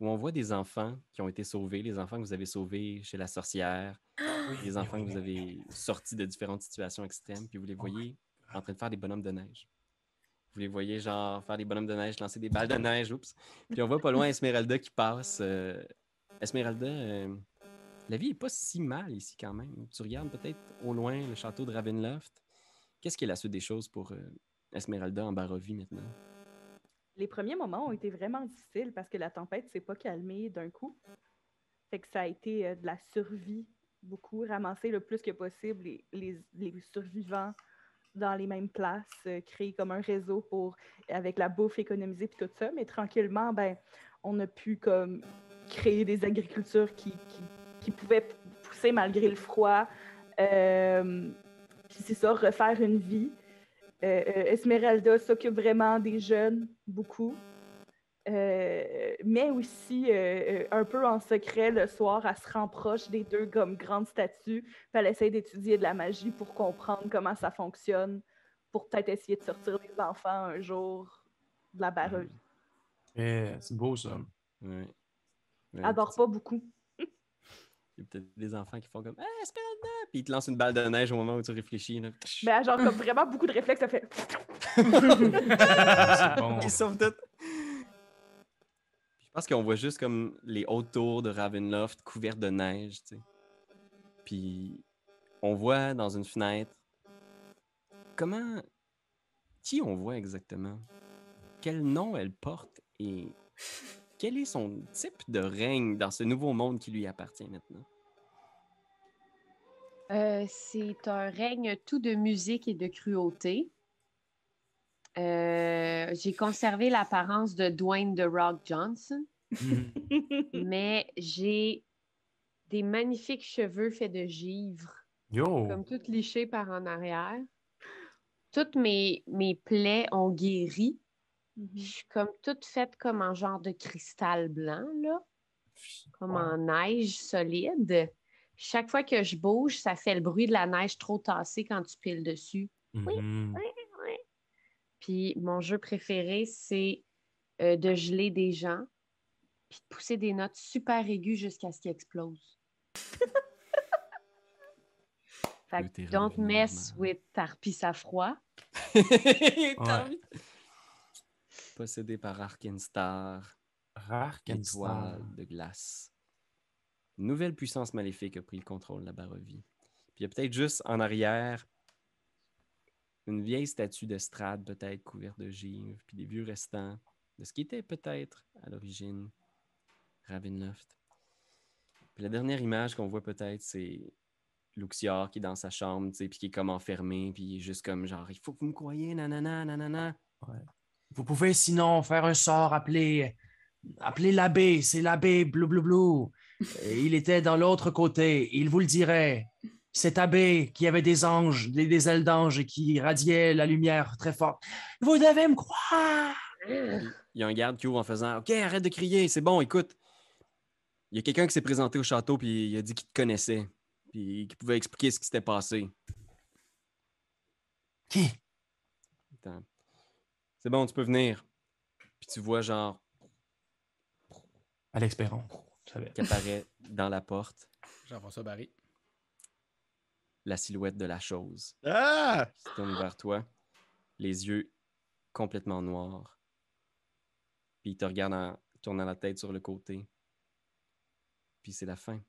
Speaker 2: où on voit des enfants qui ont été sauvés, les enfants que vous avez sauvés chez la sorcière, les enfants que vous avez sortis de différentes situations extrêmes, puis vous les voyez en train de faire des bonhommes de neige. Vous les voyez, genre, faire des bonhommes de neige, lancer des balles de neige, oups. Puis on voit pas loin Esmeralda qui passe. euh, Esmeralda, euh, la vie est pas si mal ici quand même. Tu regardes peut-être au loin le château de Ravenloft. Qu'est-ce qui est la suite des choses pour euh, Esmeralda en Barovie maintenant?
Speaker 7: Les premiers moments ont été vraiment difficiles parce que la tempête s'est pas calmée d'un coup. Fait que ça a été euh, de la survie beaucoup, ramasser le plus que possible les, survivants dans les mêmes places, euh, créer comme un réseau pour, avec la bouffe, économiser puis tout ça. Mais tranquillement, ben, on a pu comme créer des agricultures qui, pouvaient pousser malgré le froid. Euh, c'est ça, refaire une vie. Euh, euh, Esmeralda s'occupe vraiment des jeunes, beaucoup. Euh, mais aussi, euh, un peu en secret, le soir, elle se rapproche des deux comme grandes statues, puis elle essaie d'étudier de la magie pour comprendre comment ça fonctionne, pour peut-être essayer de sortir les enfants un jour de la barreuse.
Speaker 9: Eh, c'est beau ça.
Speaker 2: Ouais,
Speaker 7: Elle dort pas beaucoup.
Speaker 2: Il y a peut-être des enfants qui font comme Ah, Esmeralda! Puis ils te lancent une balle de neige au moment où tu réfléchis. Là.
Speaker 7: A genre comme vraiment beaucoup de réflexes, elle fait...
Speaker 9: Bon.
Speaker 2: Ils sauvent tout. Je pense qu'on voit juste comme les hautes tours de Ravenloft couvertes de neige, tu sais. Puis on voit dans une fenêtre comment. Qui on voit exactement? Quel nom elle porte et quel est son type de règne dans ce nouveau monde qui lui appartient maintenant?
Speaker 5: Euh, c'est un règne tout de musique et de cruauté. Euh, J'ai conservé l'apparence de Dwayne The Rock Johnson, mais j'ai des magnifiques cheveux faits de givre,
Speaker 9: Yo!
Speaker 5: comme tout liché par en arrière. Toutes mes, mes plaies ont guéri. Je suis comme toute faite comme en genre de cristal blanc, là, comme
Speaker 9: Ouais.
Speaker 5: en neige solide. Chaque fois que je bouge, ça fait le bruit de la neige trop tassée quand tu piles dessus.
Speaker 9: Mhm.
Speaker 5: Puis mon jeu préféré, c'est euh, de geler des gens, puis de pousser des notes super aiguës jusqu'à ce qu'ils explosent. fait que don't mess with Tarpissafroid.
Speaker 2: Ouais. Possédé par Arkenstar.
Speaker 9: Arkenstar.
Speaker 2: étoile de glace. Une nouvelle puissance maléfique a pris le contrôle de la Barovie. Puis il y a peut-être juste en arrière une vieille statue d'estrade, peut-être couverte de givre, puis des vieux restants de ce qui était peut-être à l'origine Ravenloft. Puis la dernière image qu'on voit peut-être, c'est Luxior qui est dans sa chambre, tu sais, puis qui est comme enfermé, puis il est juste comme genre, il faut que vous me croyez, nanana, nanana.
Speaker 9: Vous pouvez sinon faire un sort appelé, appelé l'abbé. C'est l'abbé Blou Blou Blou. Il était dans l'autre côté. Il vous le dirait. Cet abbé qui avait des anges, des, des ailes d'ange et qui radiait la lumière très forte. Vous devez me croire.
Speaker 2: Il y a un garde qui ouvre en faisant OK, arrête de crier, c'est bon, écoute. Il y a quelqu'un qui s'est présenté au château puis il a dit qu'il te connaissait. Puis qu'il pouvait expliquer ce qui s'était passé.
Speaker 9: Qui?
Speaker 2: C'est bon, tu peux venir. Puis tu vois genre
Speaker 9: Alex Perron.
Speaker 2: Qui apparaît dans la porte
Speaker 4: Jean-François Barry.
Speaker 2: la silhouette de la chose.
Speaker 8: Ah!
Speaker 2: qui se tourne vers toi, les yeux complètement noirs. Puis il te regarde en tournant la tête sur le côté. Puis c'est la fin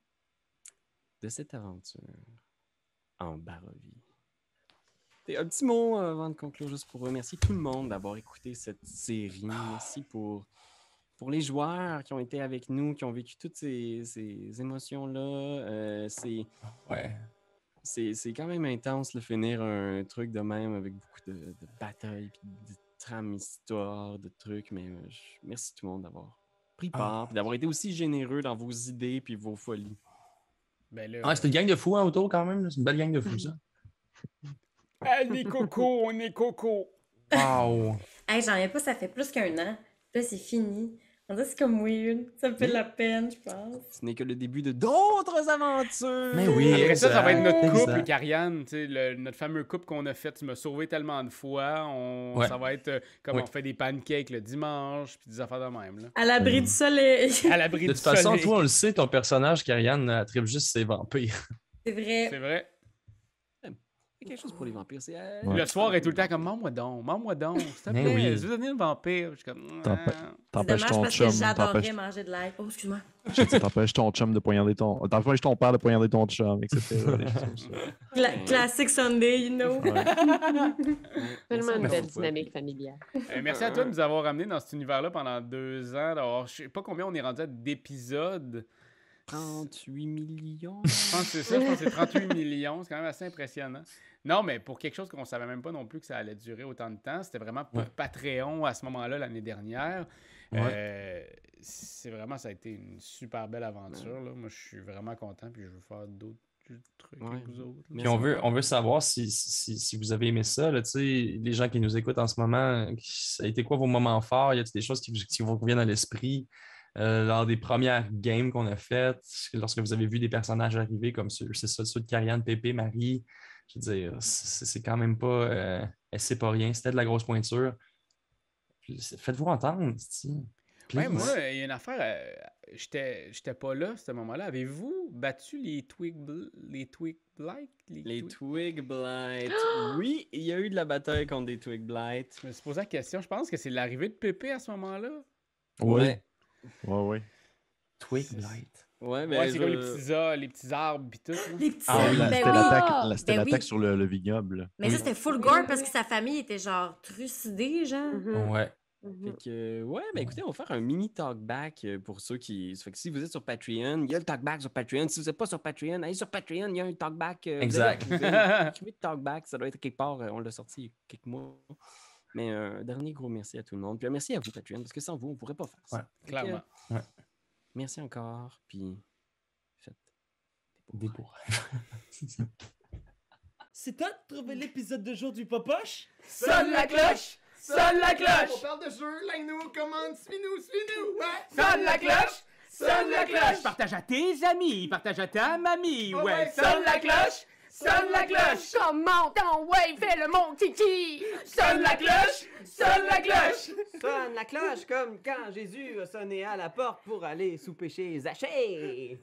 Speaker 2: de cette aventure en Barovie. Et un petit mot euh, avant de conclure, juste pour remercier tout le monde d'avoir écouté cette série. Merci pour, pour les joueurs qui ont été avec nous, qui ont vécu toutes ces, ces émotions-là. Euh, c'est
Speaker 9: Ouais.
Speaker 2: c'est c'est quand même intense de finir un truc de même avec beaucoup de, de batailles, puis de trames histoires, de trucs. Mais euh, je- merci tout le monde d'avoir pris part, puis d'avoir été aussi généreux dans vos idées puis vos folies.
Speaker 4: Ben là,
Speaker 1: c'était une gang de fous hein, autour quand même. là. C'est une belle gang de fous, ça.
Speaker 4: Ah, les cocos, on est cocos.
Speaker 1: Wow.
Speaker 3: Hey, j'en reviens pas, ça fait plus qu'un an. Là, c'est fini. On dirait que c'est comme weird. Ça me fait de la peine, je pense.
Speaker 2: Ce n'est que le début de d'autres aventures.
Speaker 1: Mais oui,
Speaker 4: Après ça, ça va être notre couple, Karianne. tu sais, le- notre fameux couple qu'on a fait. Tu m'as sauvé tellement de fois. On,
Speaker 1: Ouais.
Speaker 4: Ça va être euh, comme
Speaker 1: Ouais.
Speaker 4: on fait des pancakes le dimanche, puis des affaires de même. Là.
Speaker 3: À l'abri
Speaker 1: Mm.
Speaker 3: du soleil.
Speaker 4: À l'abri
Speaker 1: De
Speaker 4: du
Speaker 1: toute façon,
Speaker 4: soleil.
Speaker 1: toi, on le sait, ton personnage, Karianne, attripe juste ses vampires.
Speaker 3: C'est vrai.
Speaker 4: C'est vrai.
Speaker 2: Quelque chose pour les vampires. C'est euh,
Speaker 6: Ouais.
Speaker 4: Le soir est tout le temps comme Mens-moi donc, mens-moi donc, s'il te
Speaker 1: Mais
Speaker 4: plaît,
Speaker 1: oui.
Speaker 4: je veux devenir un vampire. Je suis comme. Ah.
Speaker 6: T'empêches ton
Speaker 3: parce
Speaker 6: chum.
Speaker 3: que j'adorerais
Speaker 6: T'empêches
Speaker 3: manger de l'ail. Oh, excuse-moi.
Speaker 6: t'empêches ton chum de poignarder ton. T'empêches ton père de poignarder ton chum, etc.
Speaker 3: Cla- classique Sunday, you know.
Speaker 6: Ouais.
Speaker 5: Tellement une
Speaker 2: Merci
Speaker 5: belle dynamique familiale.
Speaker 4: Euh, merci à toi de nous avoir ramenés dans cet univers-là pendant deux ans. Alors, je sais pas combien on est rendu à d'épisodes.
Speaker 2: 38 millions.
Speaker 4: Je pense que c'est ça, je pense que c'est 38 millions. C'est quand même assez impressionnant. Non, mais pour quelque chose qu'on savait même pas non plus que ça allait durer autant de temps, c'était vraiment pour
Speaker 1: Ouais.
Speaker 4: Patreon à ce moment-là, l'année dernière.
Speaker 1: Ouais.
Speaker 4: Euh, c'est vraiment, ça a été une super belle aventure. Là. Moi, je suis vraiment content, puis je veux faire d'autres trucs
Speaker 2: Ouais.
Speaker 4: avec vous autres.
Speaker 1: Puis on veut, on veut savoir si, si, si vous avez aimé ça. Là, tu sais, les gens qui nous écoutent en ce moment, ça a été quoi vos moments forts? Y a des choses qui, vous- qui vous reviennent à l'esprit? Euh, lors des premières games qu'on a faites, lorsque vous avez vu des personnages arriver comme ceux, c'est ça, ceux de Karianne, Pépé, Marie? Je veux dire, c'est quand même pas. Euh, elle sait pas rien, c'était de la grosse pointure. Faites-vous entendre.
Speaker 4: Ouais, moi, il y a une affaire. euh, j'étais, j'étais pas là à ce moment-là. Avez-vous battu les Twig, les Twig Blight?
Speaker 2: Les
Speaker 4: Twig-
Speaker 2: Twig Blight. Oui, il y a eu de la bataille contre des Twig Blight.
Speaker 4: Je me suis posé la question. Je pense que c'est l'arrivée de Pépé à ce moment-là.
Speaker 6: Oui. Ouais, ouais.
Speaker 1: Twig Blight.
Speaker 2: Ouais, mais
Speaker 4: ouais, c'est comme les petits, ar- les petits arbres pis tout. là.
Speaker 3: Les petits.
Speaker 6: Ah, la-
Speaker 3: ben
Speaker 6: c'était
Speaker 3: oui.
Speaker 6: l'attaque la- c'était
Speaker 3: Ben
Speaker 6: l'attaque
Speaker 3: oui.
Speaker 6: sur le, le vignoble.
Speaker 3: Mais ça, c'était full gore parce que sa famille était genre trucidée, genre.
Speaker 5: Mhm,
Speaker 1: Ouais.
Speaker 5: mhm.
Speaker 2: Fait que, ouais, ben écoutez, on va faire un mini talkback euh, pour ceux qui. Fait que si vous êtes sur Patreon, il y a le talkback sur Patreon. Si vous n'êtes pas sur Patreon, allez sur Patreon, il y a un talkback. euh, vous
Speaker 1: Exact.
Speaker 2: vous talkback, ça doit être quelque part. euh, on l'a sorti il y a quelques mois. Mais euh, un dernier gros merci à tout le monde. Puis un merci à vous, Patreon, parce que sans vous, on ne pourrait pas faire ça.
Speaker 1: Ouais,
Speaker 2: que,
Speaker 4: Clairement.
Speaker 2: euh, Merci encore, puis faites.
Speaker 1: Des bourres.
Speaker 10: C'est toi de trouver l'épisode de jour du Popoche?
Speaker 11: Sonne la cloche! Sonne la
Speaker 10: On
Speaker 11: cloche!
Speaker 10: parle de jeu, like-nous, commande, suis-nous, suis-nous, ouais!
Speaker 11: Sonne la cloche! Sonne la cloche!
Speaker 10: Partage à tes amis, partage à ta mamie, ouais!
Speaker 11: Sonne la cloche! Sonne la cloche!
Speaker 12: Comment ton ouais, fais le mon kiki!
Speaker 11: Sonne la cloche! Sonne la cloche!
Speaker 13: Sonne la cloche comme quand Jésus a sonné à la porte pour aller sous péché Zachée.